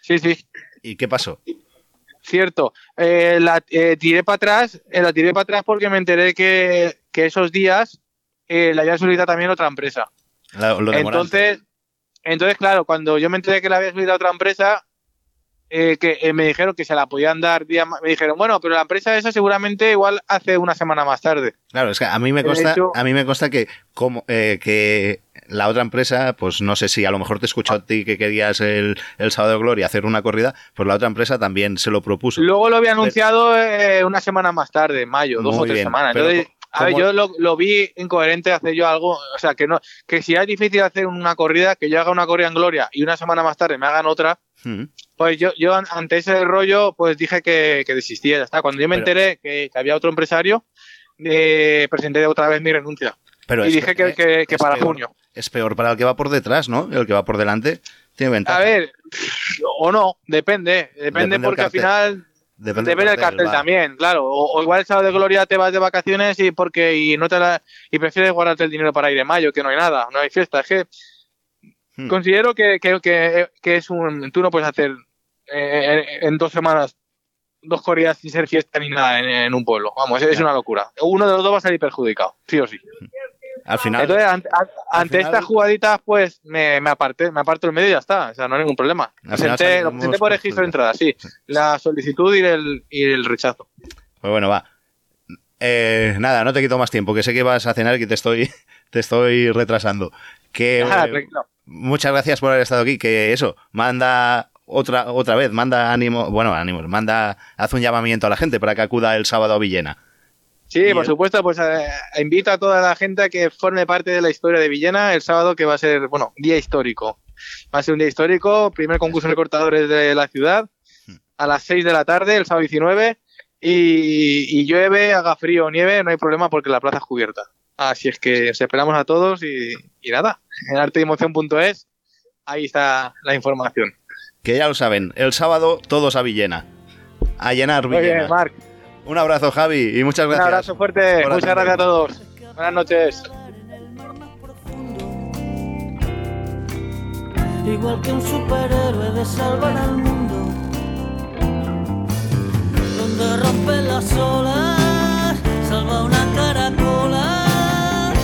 Sí, sí, ¿Y qué pasó? Cierto. Eh, la eh, tiré para atrás, eh, la tiré para atrás porque me enteré que, que esos días eh, la había solicitado también otra empresa. La- lo. Entonces, entonces, claro, cuando yo me enteré que la había solicitado otra empresa, eh, que eh, me dijeron que se la podían dar día ma- me dijeron, bueno, pero la empresa esa seguramente igual hace una semana más tarde. Claro, es que a mí me consta, hecho- a mí me consta que como eh, que la otra empresa, pues no sé si a lo mejor te escuchó a ti que querías el, el sábado de Gloria hacer una corrida, pues la otra empresa también se lo propuso. Luego lo había anunciado eh, una semana más tarde, en mayo, dos Muy o tres bien, semanas. pero Entonces, A ver, ¿Cómo- yo lo, lo vi incoherente hacer yo algo, o sea, que no, que si es difícil hacer una corrida, que yo haga una corrida en Gloria y una semana más tarde me hagan otra, Hmm. pues yo, yo an- ante ese rollo, pues dije que, que desistía, ya está. Cuando yo me Pero- enteré que, que había otro empresario, eh, presenté otra vez mi renuncia. Pero y dije que, eh, que- que es para peor- junio. Es peor para el que va por detrás, ¿no? El que va por delante tiene ventaja. A ver, o no, depende, depende, porque al final Depende, Depende del cartel también, claro. O, o igual el sábado de Gloria te vas de vacaciones y porque y no te la, y prefieres guardarte el dinero para ir en mayo, que no hay nada, no hay fiesta. Es que Hmm. considero que, que, que, que es un. Tú no puedes hacer eh, en, en dos semanas dos corridas sin ser fiesta ni nada en, en un pueblo. Vamos, es, es una locura. Uno de los dos va a salir perjudicado, sí o sí. Al final, Entonces, ante, an- ante final- estas jugaditas, pues me, me aparté, me aparto el medio y ya está. O sea, no hay ningún problema. Presenté, lo presenté por registro de entrada, sí. La solicitud y el, y el rechazo. pues bueno, va. Eh, nada, no te quito más tiempo, que sé que vas a cenar y que te estoy, te estoy retrasando. Que, Ah, eh, muchas gracias por haber estado aquí. Que eso, manda otra, otra vez, manda ánimo, bueno, ánimos, manda, haz un llamamiento a la gente para que acuda el sábado a Villena. Sí, por supuesto, pues eh, invito a toda la gente a que forme parte de la historia de Villena el sábado, que va a ser, bueno, día histórico. Va a ser un día histórico, primer concurso de recortadores de la ciudad, a las 6 de la tarde, el sábado 19, y, y llueve, haga frío o nieve, no hay problema porque la plaza es cubierta. Así es que os esperamos a todos y, y nada, en arteemoción.es, ahí está la información. Que ya lo saben, el sábado todos a Villena. A llenar Muy Villena. bien, Marc. Un abrazo, Javi, y muchas Un gracias. abrazo fuerte, muchas atender. gracias a todos. Buenas noches. igual que un superhéroe de salvar al mundo, donde rompe las olas, salva una caracola.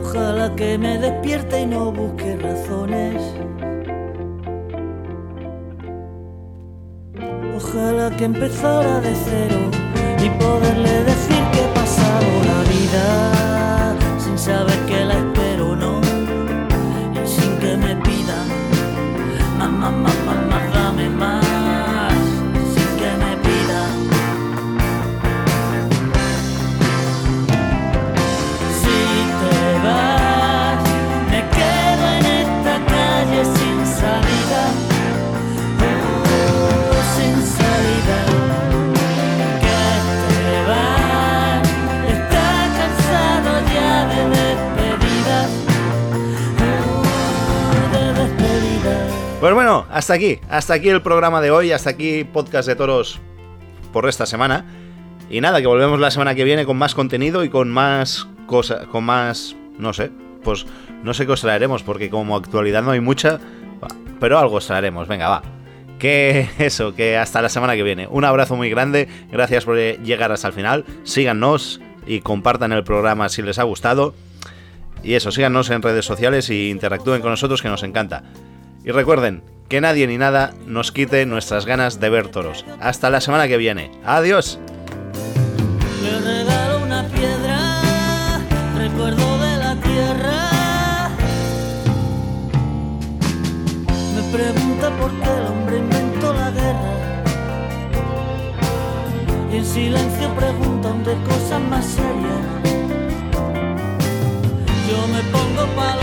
Ojalá que me despierte y no busque razones. Ojalá que empezara de cero y poderle decir que he pasado la vida sin saber que la hasta aquí, hasta aquí el programa de hoy, hasta aquí podcast de toros por esta semana. Y nada, que volvemos la semana que viene con más contenido y con más cosas, con más, no sé, pues no sé qué os traeremos, porque como actualidad no hay mucha, pero algo os traeremos, venga, va. Que eso, que hasta la semana que viene. Un abrazo muy grande, gracias por llegar hasta el final, síganos y compartan el programa si les ha gustado. Y eso, síganos en redes sociales y interactúen con nosotros que nos encanta. Y recuerden que nadie ni nada nos quite nuestras ganas de ver toros. Hasta la semana que viene. Adiós. Le regalo una piedra, recuerdo de la tierra. Me pregunta por qué el hombre inventó la guerra. Y en silencio preguntan de cosas más serias. Yo me pongo palo